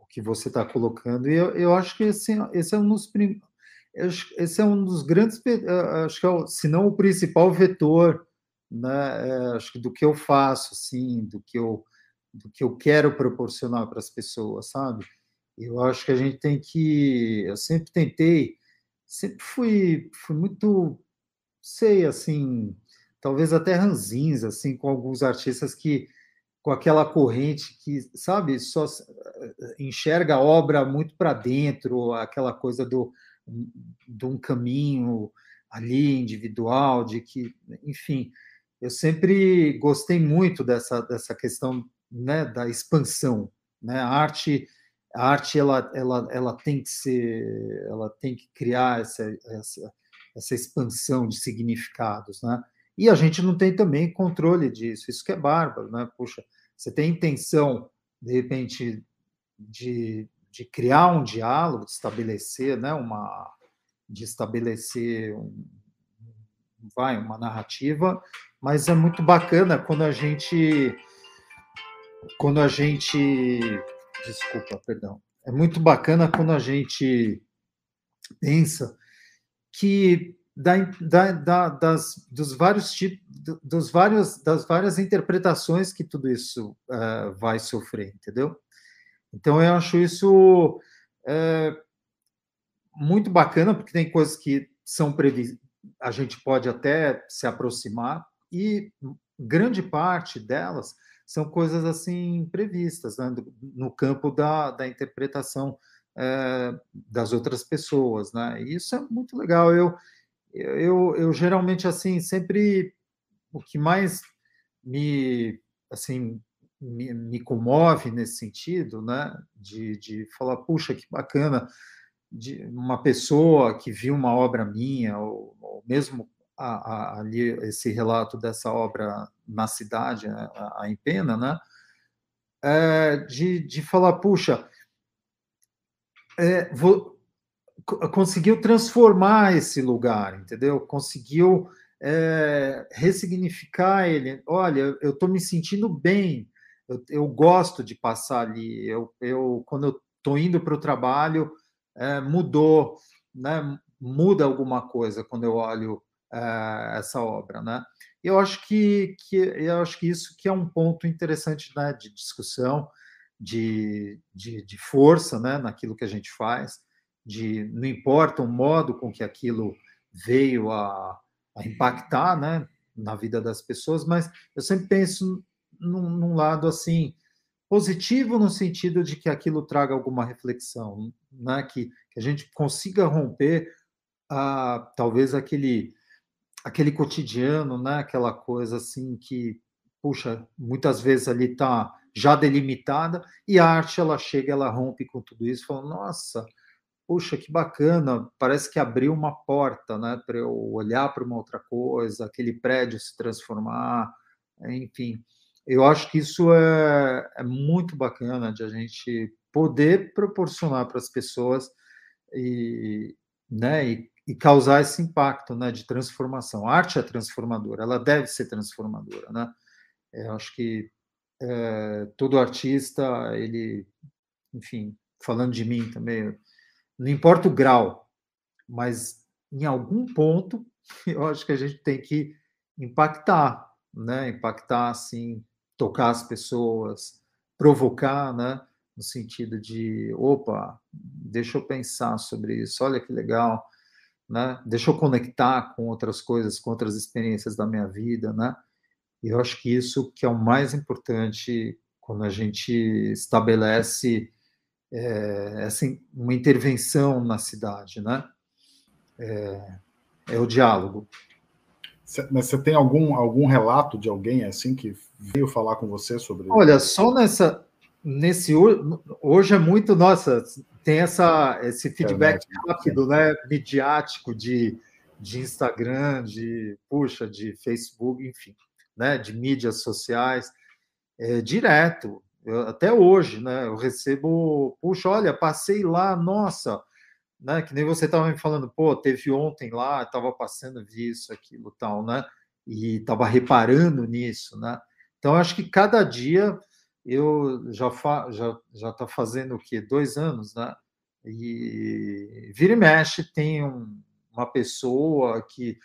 B: o que você está colocando. E eu, eu acho que esse, esse é um dos, prim, esse é um dos grandes, acho que é, se não o principal vetor, né, é, acho que do que eu faço, assim, do que eu, do que eu quero proporcionar para as pessoas, sabe? Eu acho que a gente tem que, eu sempre tentei, sempre fui, fui muito, sei, assim, talvez até ranzins, assim, com alguns artistas que com aquela corrente que, sabe, só enxerga a obra muito para dentro, aquela coisa do de um caminho ali individual, de que, enfim, eu sempre gostei muito dessa, dessa questão né, da expansão, né? A arte, a arte ela, ela, ela tem que ser, ela tem que criar essa, essa, essa expansão de significados, né? E a gente não tem também controle disso, isso que é bárbaro, né? Puxa, você tem intenção, de repente, de, de criar um diálogo, de estabelecer, né, uma, de estabelecer um, vai, uma narrativa, mas é muito bacana quando a gente quando a gente desculpa, perdão. É muito bacana quando a gente pensa que da, da, da, das, dos vários tipos, dos vários, das várias interpretações que tudo isso uh, vai sofrer, entendeu? Então eu acho isso uh, muito bacana porque tem coisas que são previstas, a gente pode até se aproximar e grande parte delas são coisas assim previstas né, no campo da, da interpretação é, das outras pessoas, né? E isso é muito legal. Eu eu, eu geralmente assim sempre o que mais me assim me, me comove nesse sentido, né, de, de falar puxa que bacana de uma pessoa que viu uma obra minha ou, ou mesmo a, a, ali esse relato dessa obra na cidade, né, a, a em Pena, né, é, de, de falar puxa é, vou, conseguiu transformar esse lugar, entendeu? Conseguiu é, ressignificar ele. Olha, eu estou me sentindo bem, eu, eu, gosto de passar ali. Eu, eu quando eu estou indo para o trabalho, é, mudou, né? Muda alguma coisa quando eu olho é, essa obra, né? Eu acho que, que eu acho que isso que é um ponto interessante né, de discussão, de, de, de força, né, naquilo que a gente faz de não importa o modo com que aquilo veio a, a impactar, né, na vida das pessoas, mas eu sempre penso num, num, lado assim positivo no sentido de que aquilo traga alguma reflexão, né, que, que a gente consiga romper a talvez aquele aquele cotidiano, né, aquela coisa assim que puxa muitas vezes ali está já delimitada e a arte ela chega, ela rompe com tudo isso, fala nossa puxa, que bacana, parece que abriu uma porta, né, para eu olhar para uma outra coisa, aquele prédio se transformar, enfim. Eu acho que isso é, é muito bacana de a gente poder proporcionar para as pessoas e, né, e, e, causar esse impacto né, de transformação. A arte é transformadora, ela deve ser transformadora. Né? Eu acho que é, todo artista, ele, enfim, falando de mim também, não importa o grau, mas em algum ponto eu acho que a gente tem que impactar, né? Impactar, assim, tocar as pessoas, provocar, né? No sentido de, opa, deixa eu pensar sobre isso, olha que legal, né? Deixa eu conectar com outras coisas, com outras experiências da minha vida, né? E eu acho que isso que é o mais importante quando a gente estabelece é, assim, uma intervenção na cidade, né? É, é o diálogo.
A: Mas você tem algum, algum relato de alguém assim que veio falar com você sobre?
B: Olha, só nessa nesse hoje é muito nossa tem essa esse feedback rápido, né, midiático de de Instagram, de puxa, de Facebook, enfim, né, de mídias sociais, é, direto. Eu, até hoje, né? Eu recebo, puxa, olha, passei lá, nossa, né? Que nem você estava me falando, pô, teve ontem lá, estava passando, vi isso, aquilo, tal, né? E estava reparando nisso, né? Então, acho que cada dia eu já fa, já já está fazendo o quê? Dois anos, né? E vira e mexe tem um, uma pessoa que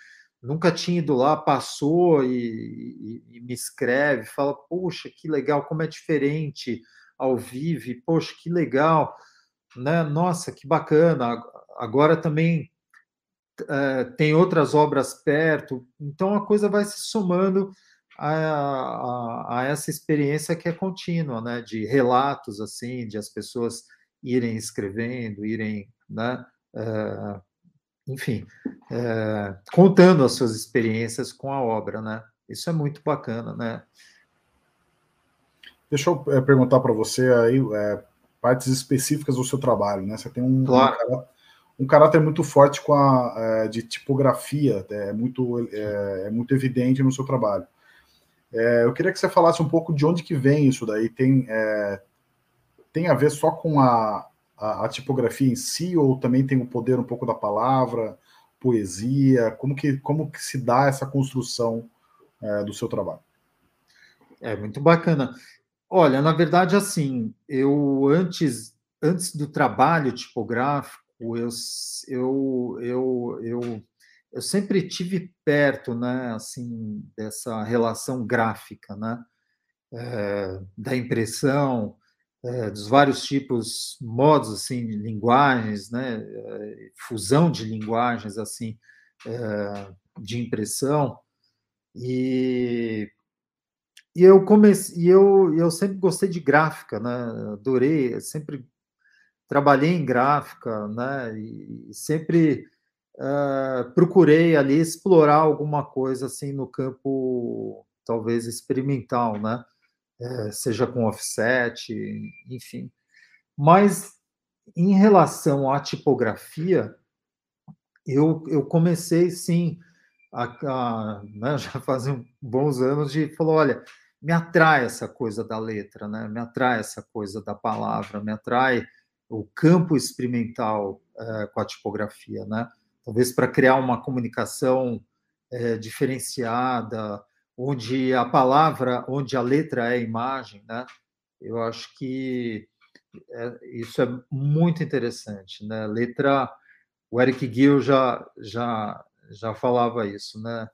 B: nunca tinha ido lá, passou e, e, e, me escreve, fala, poxa, que legal, como é diferente ao vivo, poxa, que legal, né? Nossa, que bacana. Agora também é, tem outras obras perto, então a coisa vai se somando a, a, a, essa experiência que é contínua, né, de relatos assim, de as pessoas irem escrevendo, irem, né, é, enfim, é, contando as suas experiências com a obra, né? Isso é muito bacana, né?
A: Deixa eu é, perguntar para você aí é, partes específicas do seu trabalho, né? Você tem um, claro. um, caráter, um caráter muito forte com a é, de tipografia, é muito é, é, muito evidente no seu trabalho. É, eu queria que você falasse um pouco de onde que vem isso daí. Tem tem a ver só com a, a, a, tipografia em si ou também tem o poder um pouco da palavra, poesia? Como que como que se dá essa construção do seu trabalho?
B: É muito bacana. Olha, na verdade, assim, eu antes, antes do trabalho tipográfico, eu, eu, eu, eu, eu sempre tive perto, né, assim, dessa relação gráfica, né, é, da impressão, é, dos vários tipos, modos, assim, de linguagens, né, é, fusão de linguagens, assim, de impressão, e e eu comecei, e eu, eu sempre gostei de gráfica, né? Adorei, sempre trabalhei em gráfica, né? E sempre uh, procurei ali explorar alguma coisa assim no campo talvez experimental, né? É, seja com offset, enfim. Mas em relação à tipografia, eu, eu comecei sim a, a né, já fazem bons anos de falou, olha, me atrai essa coisa da letra, né? me atrai essa coisa da palavra, me atrai o campo experimental é, com a tipografia, né? Talvez para criar uma comunicação é, diferenciada, onde a palavra, onde a letra é a imagem, né? Eu acho que é, isso é muito interessante, né? Letra, o Eric Gill já já já falava isso, né?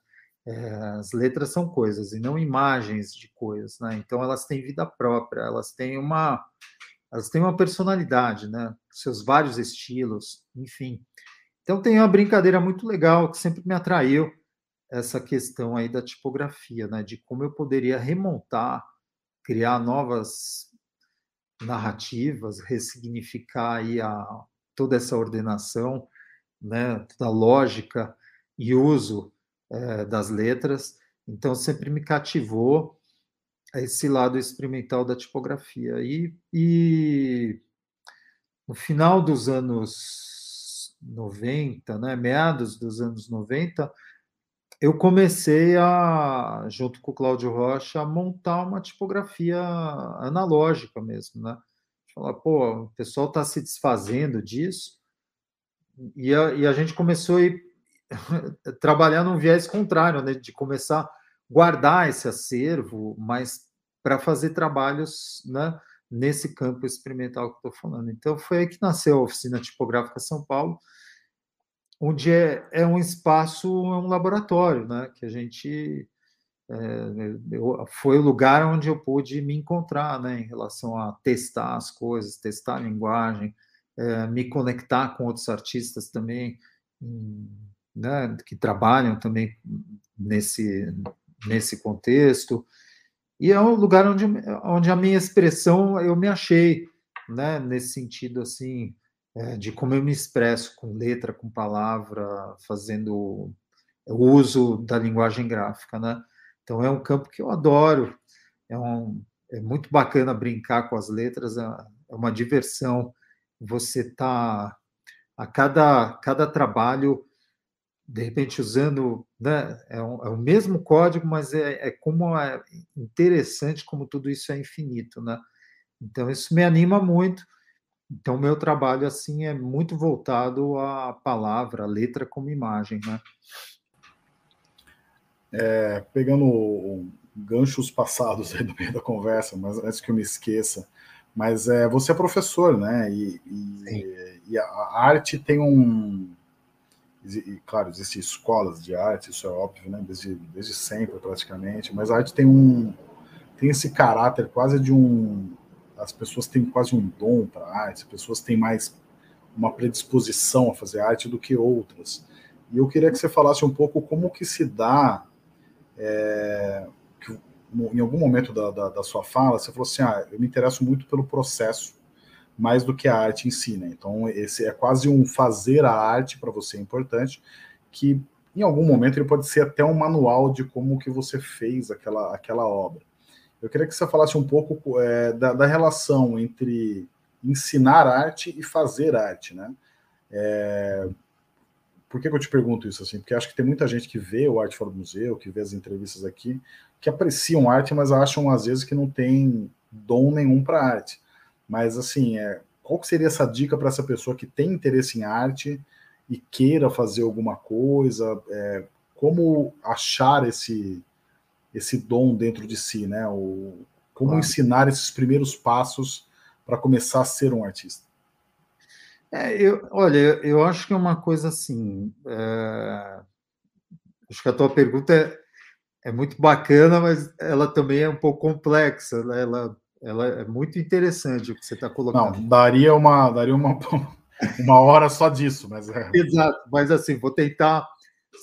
B: É, as letras são coisas e não imagens de coisas, né? Então elas têm vida própria, elas têm uma elas têm uma personalidade, né? Seus vários estilos, enfim. Então tem uma brincadeira muito legal que sempre me atraiu essa questão aí da tipografia, né? De como eu poderia remontar, criar novas narrativas, ressignificar aí a, toda essa ordenação, né? Toda a lógica e uso é, das letras, então sempre me cativou esse lado experimental da tipografia. E, e no final dos anos 90, né, meados dos anos 90, eu comecei a, junto com o Cláudio Rocha, a montar uma tipografia analógica mesmo, né? Falar, pô, o pessoal está se desfazendo disso, e a, e a gente começou a ir trabalhar num viés contrário, né, de começar a guardar esse acervo, mas para fazer trabalhos né, nesse campo experimental que estou falando. Então, foi aí que nasceu a Oficina Tipográfica São Paulo, onde é, é um espaço, é um laboratório, né, que a gente. É, eu, foi o lugar onde eu pude me encontrar né, em relação a testar as coisas, testar a linguagem, é, me conectar com outros artistas também, né, que trabalham também nesse, nesse contexto. E é um lugar onde, onde a minha expressão eu me achei, né, nesse sentido assim, é, de como eu me expresso com letra, com palavra, fazendo o uso da linguagem gráfica, né? Então é um campo que eu adoro, é, um, é muito bacana brincar com as letras, é, é uma diversão. Você tá a cada cada trabalho de repente usando, né, é, um, é, o mesmo código, mas é, é, como é interessante como tudo isso é infinito, né? Então isso me anima muito. Então meu trabalho assim é muito voltado à palavra, à letra como imagem, né?
A: É, pegando ganchos passados aí no meio da conversa, mas antes que eu me esqueça, mas é, você é professor, né? E, e, e a arte tem um e, claro, existem escolas de arte, isso é óbvio, né? Desde, desde sempre, praticamente, mas a arte tem um tem esse caráter quase de um as pessoas têm quase um dom para arte, as pessoas têm mais uma predisposição a fazer arte do que outras. E eu queria que você falasse um pouco como que se dá é, que em algum momento da, da, da, sua fala, você falou assim: ah, eu me interesso muito pelo processo mais do que a arte em si, né? Então, esse é quase um fazer a arte para você é importante, que em algum momento ele pode ser até um manual de como que você fez aquela, aquela obra. Eu queria que você falasse um pouco é, da, da, relação entre ensinar arte e fazer arte, né? É, por que, que, eu te pergunto isso assim? Porque acho que tem muita gente que vê o Arte Fora do Museu, que vê as entrevistas aqui, que apreciam arte, mas acham às vezes que não tem dom nenhum para arte. Mas assim, é, qual seria essa dica para essa pessoa que tem interesse em arte e queira fazer alguma coisa? É, como achar esse esse dom dentro de si, né? O, como ensinar esses primeiros passos para começar a ser um artista?
B: É, eu, olha, eu acho que é uma coisa assim. É, acho que a tua pergunta é, é, muito bacana, mas ela também é um pouco complexa. Né? Ela, ela é muito interessante o que você está colocando.
A: Não, daria uma, daria uma, uma hora só disso, mas é.
B: Exato, mas assim, vou tentar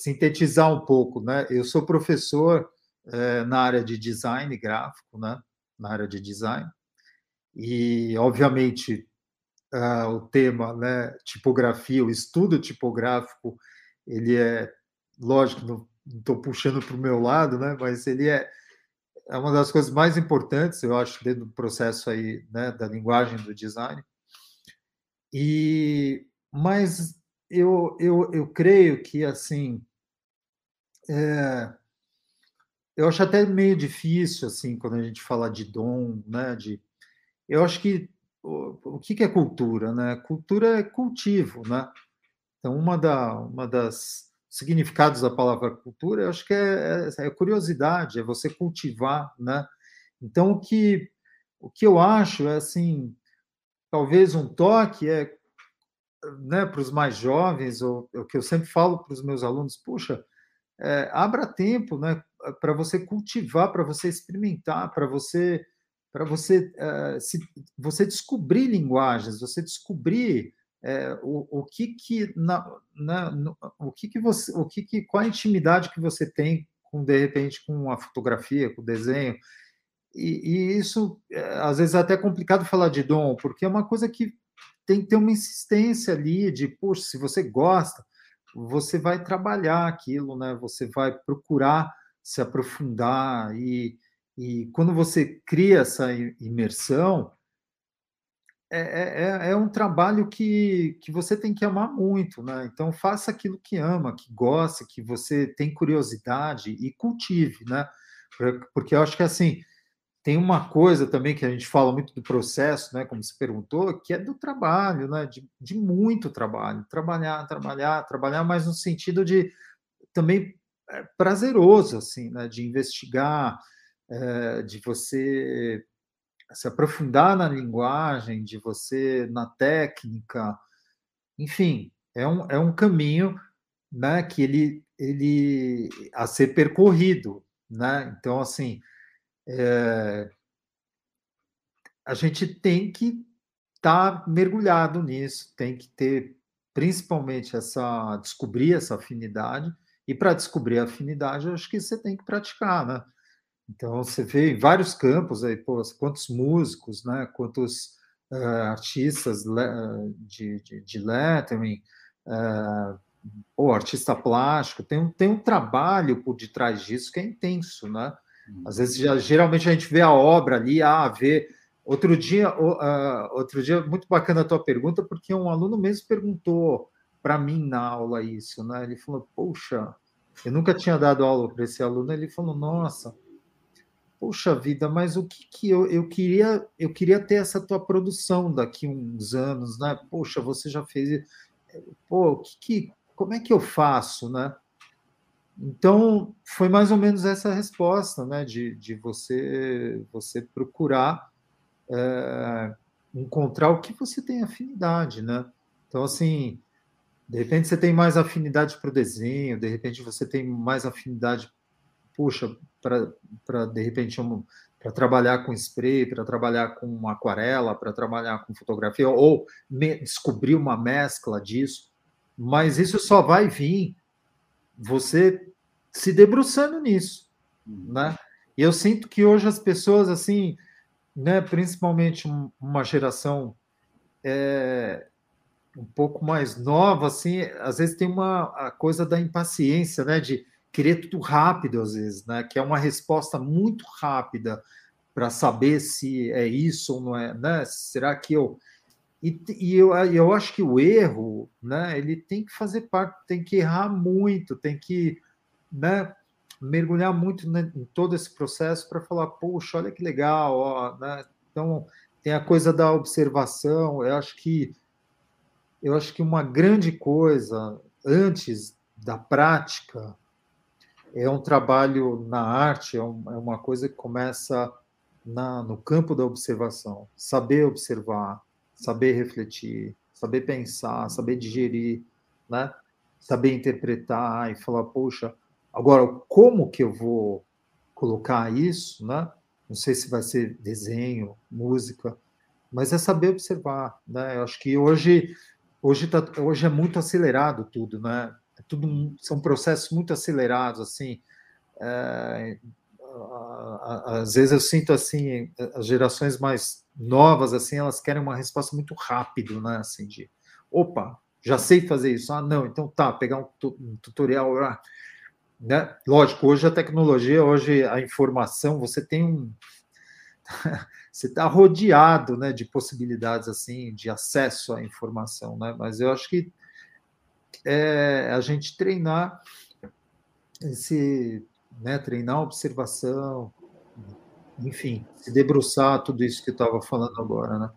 B: sintetizar um pouco, né? Eu sou professor é, na área de design gráfico, né? Na área de design. E, obviamente, uh, o tema, né, tipografia, o estudo tipográfico, ele é, lógico, não estou puxando para o meu lado, né, mas ele é, é uma das coisas mais importantes, eu acho, dentro do processo aí, né, da linguagem do design. E, mas eu, eu, eu creio que, assim, é, eu acho até meio difícil, assim, quando a gente fala de dom, né, de... Eu acho que o, que, que é cultura, né? Cultura é cultivo, né? Então, uma, da, uma das significados da palavra cultura, eu acho que é, é, é curiosidade, é você cultivar, né? Então, o que, o que eu acho é, assim, talvez um toque é, né, para os mais jovens, ou o que eu sempre falo para os meus alunos, puxa, é, abra tempo, né, para você cultivar, para você experimentar, para você para você, uh, se, você descobrir linguagens, você descobrir é, o, o que que na, na no, o que que você, o que que qual a intimidade que você tem com de repente com a fotografia, com o desenho. E, e isso é, às vezes é até complicado falar de dom, porque é uma coisa que tem que ter uma insistência ali de, poxa, se você gosta, você vai trabalhar aquilo, né? Você vai procurar se aprofundar e e quando você cria essa imersão, é, é, é, é, um trabalho que, que você tem que amar muito, né? Então faça aquilo que ama, que gosta, que você tem curiosidade e cultive, né? Porque eu acho que assim tem uma coisa também que a gente fala muito do processo, né? Como você perguntou, que é do trabalho, né? De, de muito trabalho, trabalhar, trabalhar, trabalhar, mas no sentido de também prazeroso, assim, né? De investigar é, de você se aprofundar na linguagem, de você na técnica, enfim, é um, é um caminho né, que ele, ele a ser percorrido, né? Então, assim, é, a gente tem que estar tá mergulhado nisso, tem que ter principalmente essa descobrir essa afinidade e para descobrir a afinidade, eu acho que você tem que praticar, né? Então, você vê em vários campos aí, pô, quantos músicos, né, quantos uh, artistas de, de, de lettering, uh, ou artista plástico, tem um, tem um trabalho por detrás disso que é intenso, né? Às vezes, já, geralmente a gente vê a obra ali, ah, vê. Outro dia, uh, outro dia, muito bacana a tua pergunta, porque um aluno mesmo perguntou para mim na aula isso, né? Ele falou, poxa, eu nunca tinha dado aula para esse aluno, ele falou, nossa, Poxa vida, mas o que, que eu, eu queria eu queria ter essa tua produção daqui uns anos, né? Poxa, você já fez, pô, que, que como é que eu faço, né? Então foi mais ou menos essa resposta, né? De, de você você procurar é, encontrar o que você tem afinidade, né? Então assim, de repente você tem mais afinidade para o desenho, de repente você tem mais afinidade puxa, para de repente um, para trabalhar com spray, para trabalhar com aquarela, para trabalhar com fotografia, ou me, descobrir uma mescla disso, mas isso só vai vir você se debruçando nisso, né? E eu sinto que hoje as pessoas, assim, né, principalmente uma geração é, um pouco mais nova, assim, às vezes tem uma a coisa da impaciência, né, de querer tudo rápido, às vezes, né, que é uma resposta muito rápida para saber se é isso ou não é, né? Será que eu e, e eu, eu acho que o erro, né, ele tem que fazer parte, tem que errar muito, tem que, né, mergulhar muito em todo esse processo para falar, poxa, olha que legal, ó, né? Então tem a coisa da observação. Eu acho que eu acho que uma grande coisa antes da prática é um trabalho na arte, é, é uma coisa que começa na, no campo da observação, saber observar, saber refletir, saber pensar, saber digerir, né? saber interpretar e falar, poxa, agora como que eu vou colocar isso, né? Não sei se vai ser desenho, música, mas é saber observar, né? Eu acho que hoje hoje tá, hoje é muito acelerado tudo, né? É tudo são processos muito acelerados assim. É, às vezes eu sinto assim as gerações mais novas assim elas querem uma resposta muito rápido né assim de opa já sei fazer isso ah não então tá pegar um, um tutorial né lógico hoje a tecnologia hoje a informação você tem um você está rodeado né de possibilidades assim de acesso à informação né mas eu acho que é a gente treinar esse né, treinar a observação, enfim, se debruçar tudo isso que eu estava falando agora, né?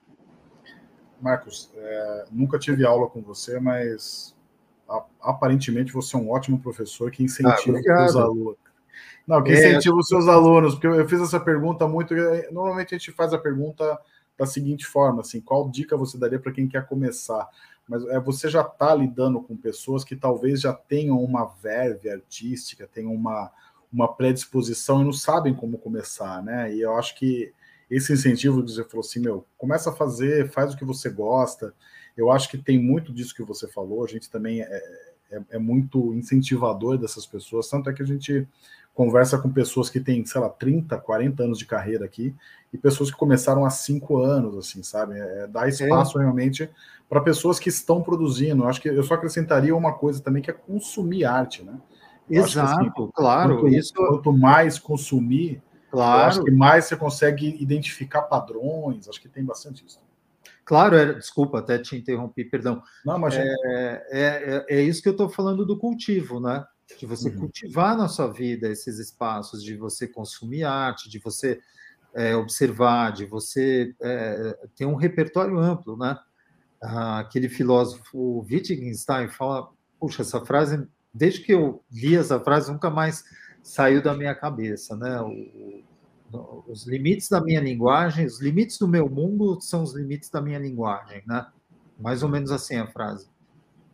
A: Marcos, é, nunca tive aula com você, mas aparentemente você é um ótimo professor que incentiva ah, os alunos. Não, que é, incentiva os seus alunos, porque eu fiz essa pergunta muito. Normalmente a gente faz a pergunta da seguinte forma: assim, qual dica você daria para quem quer começar? Mas é, você já está lidando com pessoas que talvez já tenham uma verve artística, tenham uma, uma predisposição e não sabem como começar, né? E eu acho que esse incentivo que você falou assim, meu, começa a fazer, faz o que você gosta. Eu acho que tem muito disso que você falou, a gente também é, é, é muito incentivador dessas pessoas, tanto é que a gente conversa com pessoas que têm, sei lá, 30, 40 anos de carreira aqui, e pessoas que começaram há cinco anos, assim, sabe? É, dá espaço é. realmente para pessoas que estão produzindo. Eu acho que eu só acrescentaria uma coisa também, que é consumir arte, né?
B: Exato, assim, claro.
A: Quanto, isso... quanto mais consumir, claro. acho que mais você consegue identificar padrões. Acho que tem bastante isso.
B: Claro, é, desculpa, até te interrompi, perdão. Não, mas é, é, é, é isso que eu estou falando do cultivo, né? De você uhum. cultivar na sua vida esses espaços, de você consumir arte, de você é, observar, de você é, ter um repertório amplo, né? Ah, aquele filósofo Wittgenstein fala, puxa, essa frase desde que eu li essa frase, nunca mais saiu da minha cabeça, né? O, os limites da minha linguagem, os limites do meu mundo são os limites da minha linguagem, né? Mais ou menos assim a frase.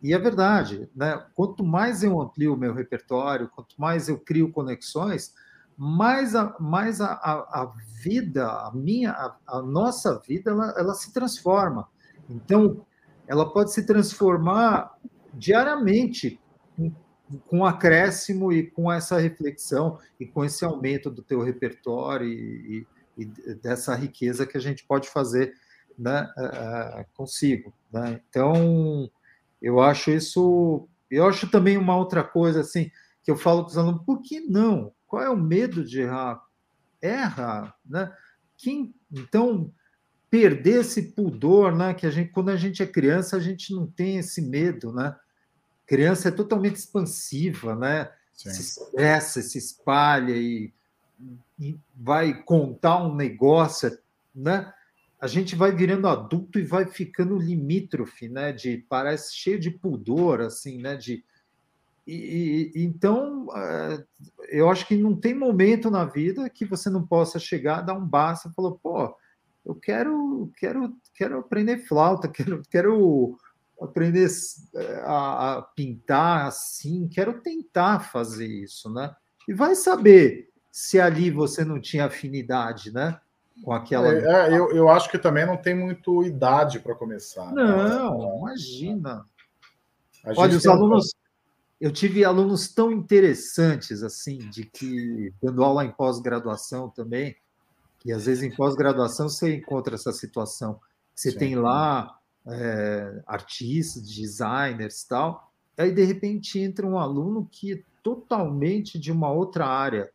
B: E é verdade, né? Quanto mais eu amplio o meu repertório, quanto mais eu crio conexões, mais a, mais a, a, a vida, a minha, a, a nossa vida, ela, ela se transforma. Então, ela pode se transformar diariamente com acréscimo e com essa reflexão e com esse aumento do teu repertório e, e, e dessa riqueza que a gente pode fazer né, consigo. Né? Então, eu acho isso. Eu acho também uma outra coisa assim que eu falo com os alunos: por que não? Qual é o medo de errar? Erra, né? Quem, então, perder esse pudor, né? Que a gente, quando a gente é criança, a gente não tem esse medo, né? Criança é totalmente expansiva, né? Sim. Se expressa, se espalha e, e, vai contar um negócio, né? A gente vai virando adulto e vai ficando limítrofe, né? De parece cheio de pudor, assim, né? De e, e, então é, eu acho que não tem momento na vida que você não possa chegar, dar um basta e falar, pô, eu quero, quero, quero aprender flauta, quero, quero aprender eh, a, a, pintar assim, quero tentar fazer isso, né? E vai saber se ali você não tinha afinidade, né? Com aquela.
A: É, é eu, eu acho que também não tem muito idade para começar.
B: Não, né? imagina. Olha, os alunos. eu tive alunos tão interessantes, assim, de que, dando aula em pós-graduação também, que às vezes em pós-graduação você encontra essa situação. Você Sim. tem lá é, artistas, designers tal, aí de repente entra um aluno que é totalmente de uma outra área.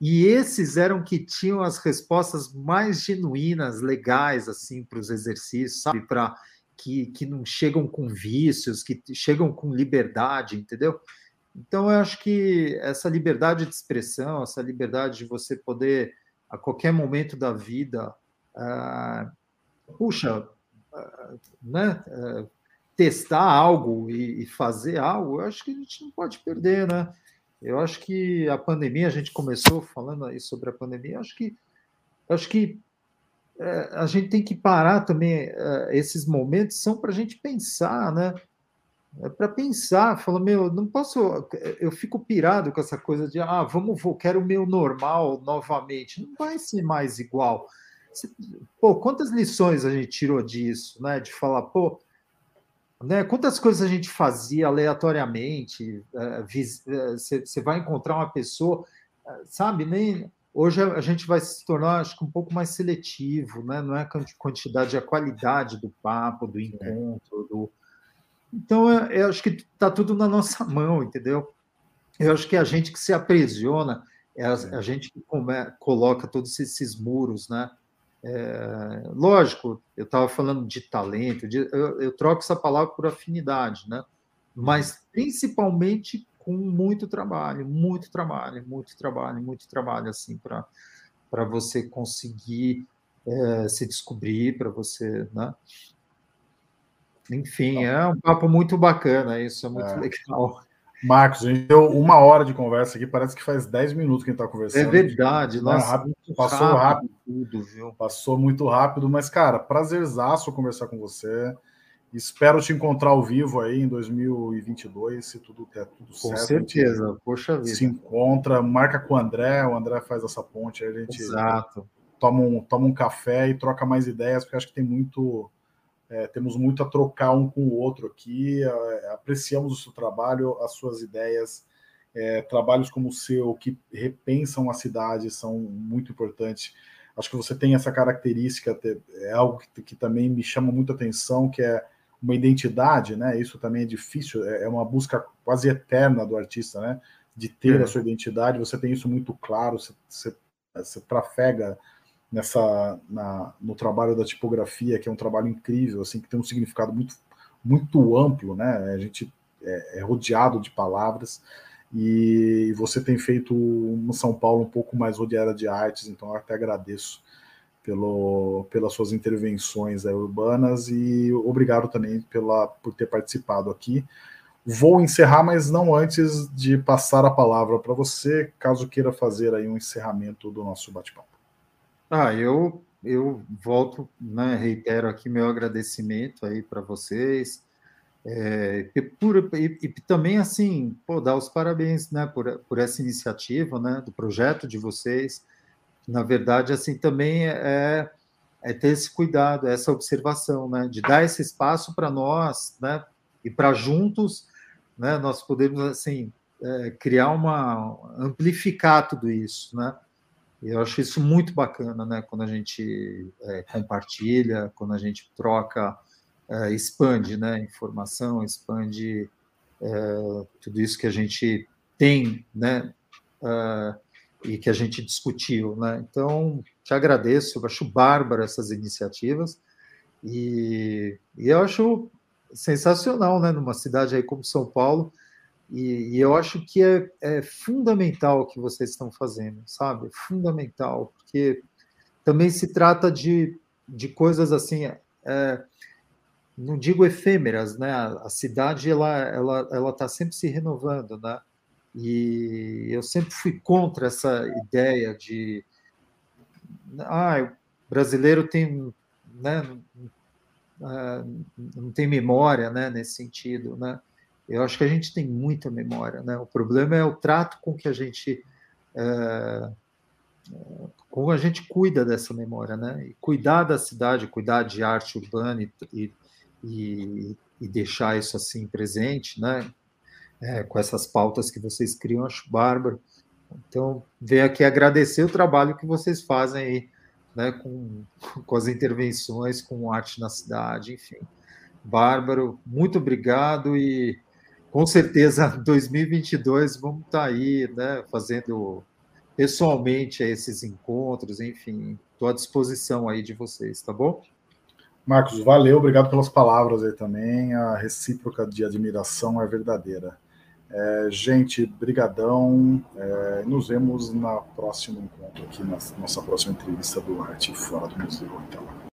B: E esses eram que tinham as respostas mais genuínas, legais, assim, para os exercícios, sabe? Para que, que não chegam com vícios, que chegam com liberdade, entendeu? Então, eu acho que essa liberdade de expressão, essa liberdade de você poder, a qualquer momento da vida, uh, puxa, né, testar algo e, e, fazer algo, eu acho que a gente não pode perder, né? Eu acho que a pandemia, a gente começou falando aí sobre a pandemia, acho que acho que é, a gente tem que parar também. É, esses momentos são para a gente pensar, né? É para pensar, falar, meu, não posso. Eu fico pirado com essa coisa de, ah, vamos, vou, quero o meu normal novamente. Não vai ser mais igual. Pô, quantas lições a gente tirou disso, né? De falar, pô, né? Quantas coisas a gente fazia aleatoriamente? Você vai encontrar uma pessoa, sabe? Nem Hoje a gente vai se tornar, acho que, um pouco mais seletivo, né? não é a quantidade, é a qualidade do papo, do encontro. Do... Então, eu, eu acho que está tudo na nossa mão, entendeu? Eu acho que é a gente que se aprisiona, é a, a gente que come, coloca todos esses muros, né? É, lógico, eu estava falando de talento, de, eu, eu, troco essa palavra por afinidade, né? Mas principalmente com muito trabalho, muito trabalho, muito trabalho, muito trabalho, assim, para você conseguir é, se descobrir, para você, né? Enfim, é um papo muito bacana, isso é muito é. legal.
A: Marcos, a gente deu uma hora de conversa aqui, parece que faz 10 minutos que a gente está conversando.
B: É verdade,
A: nossa, rápido, passou rápido, rápido, tudo, viu? Passou muito rápido, mas, cara, prazerzaço conversar com você. Espero te encontrar ao vivo aí em 2022, se tudo der tudo
B: certo. Com certeza, poxa vida.
A: Se encontra, marca com o André, o André faz essa ponte, aí a gente
B: Exato.
A: Toma, um, toma um café e troca mais ideias, porque acho que tem muito, é, temos muito a trocar um com o outro aqui. É, apreciamos o seu trabalho, as suas ideias. É, trabalhos como o seu, que repensam a cidade, são muito importantes. Acho que você tem essa característica, é algo que, que também me chama muito atenção, que é uma identidade, né? Isso também é difícil, é, é uma busca quase eterna do artista, né? De ter é. a sua identidade. Você tem isso muito claro, você, você, você trafega nessa na, no trabalho da tipografia, que é um trabalho incrível, assim, que tem um significado muito muito amplo, né? A gente é, é rodeado de palavras e você tem feito uma São Paulo um pouco mais rodeada de artes, então eu até agradeço pelo, pelas suas intervenções urbanas e obrigado também pela, por ter participado aqui. Vou encerrar, mas não antes de passar a palavra para você, caso queira fazer aí um encerramento do nosso bate-papo.
B: Ah, eu eu volto, né, reitero aqui meu agradecimento aí para vocês. É, e, por, e, e, também assim, pô, dar os parabéns, né, por, por essa iniciativa, né, do projeto de vocês na verdade, assim, também é, é ter esse cuidado, essa observação, né, de dar esse espaço para nós, né, e para juntos, né, nós podemos, assim, é, criar uma, amplificar tudo isso, né, eu acho isso muito bacana, né, quando a gente é, compartilha, quando a gente troca, é, expande, né, informação, expande é, tudo isso que a gente tem, né, é, e que a gente discutiu. Né? Então, te agradeço, eu acho bárbaro essas iniciativas e, e eu acho sensacional, né, numa cidade aí como São Paulo, e, e eu acho que é, é, fundamental o que vocês estão fazendo, sabe? Fundamental, porque também se trata de, de coisas assim, é, não digo efêmeras, né? A, a cidade ela ela ela está sempre se renovando, né? E eu sempre fui contra essa ideia de ah, o brasileiro tem, né, ah, não tem memória, né, nesse sentido, né? Eu acho que a gente tem muita memória, né? O problema é o trato com que a gente é, como a gente cuida dessa memória, né? E cuidar da cidade, cuidar de arte urbana e, e, e deixar isso assim presente, né? é, com essas pautas que vocês criam, acho bárbaro. Então, venho aqui agradecer o trabalho que vocês fazem aí, né, com, com as intervenções, com arte na cidade, enfim. Bárbaro, muito obrigado e com certeza 2022 vamos estar tá aí, né, fazendo pessoalmente esses encontros, enfim, estou à disposição aí de vocês, tá bom?
A: Marcos, valeu, obrigado pelas palavras aí também. A recíproca de admiração é verdadeira. É, gente, brigadão. É, nos vemos na próxima encontro aqui, na nossa próxima entrevista do Arte Fora do Museu. Até lá.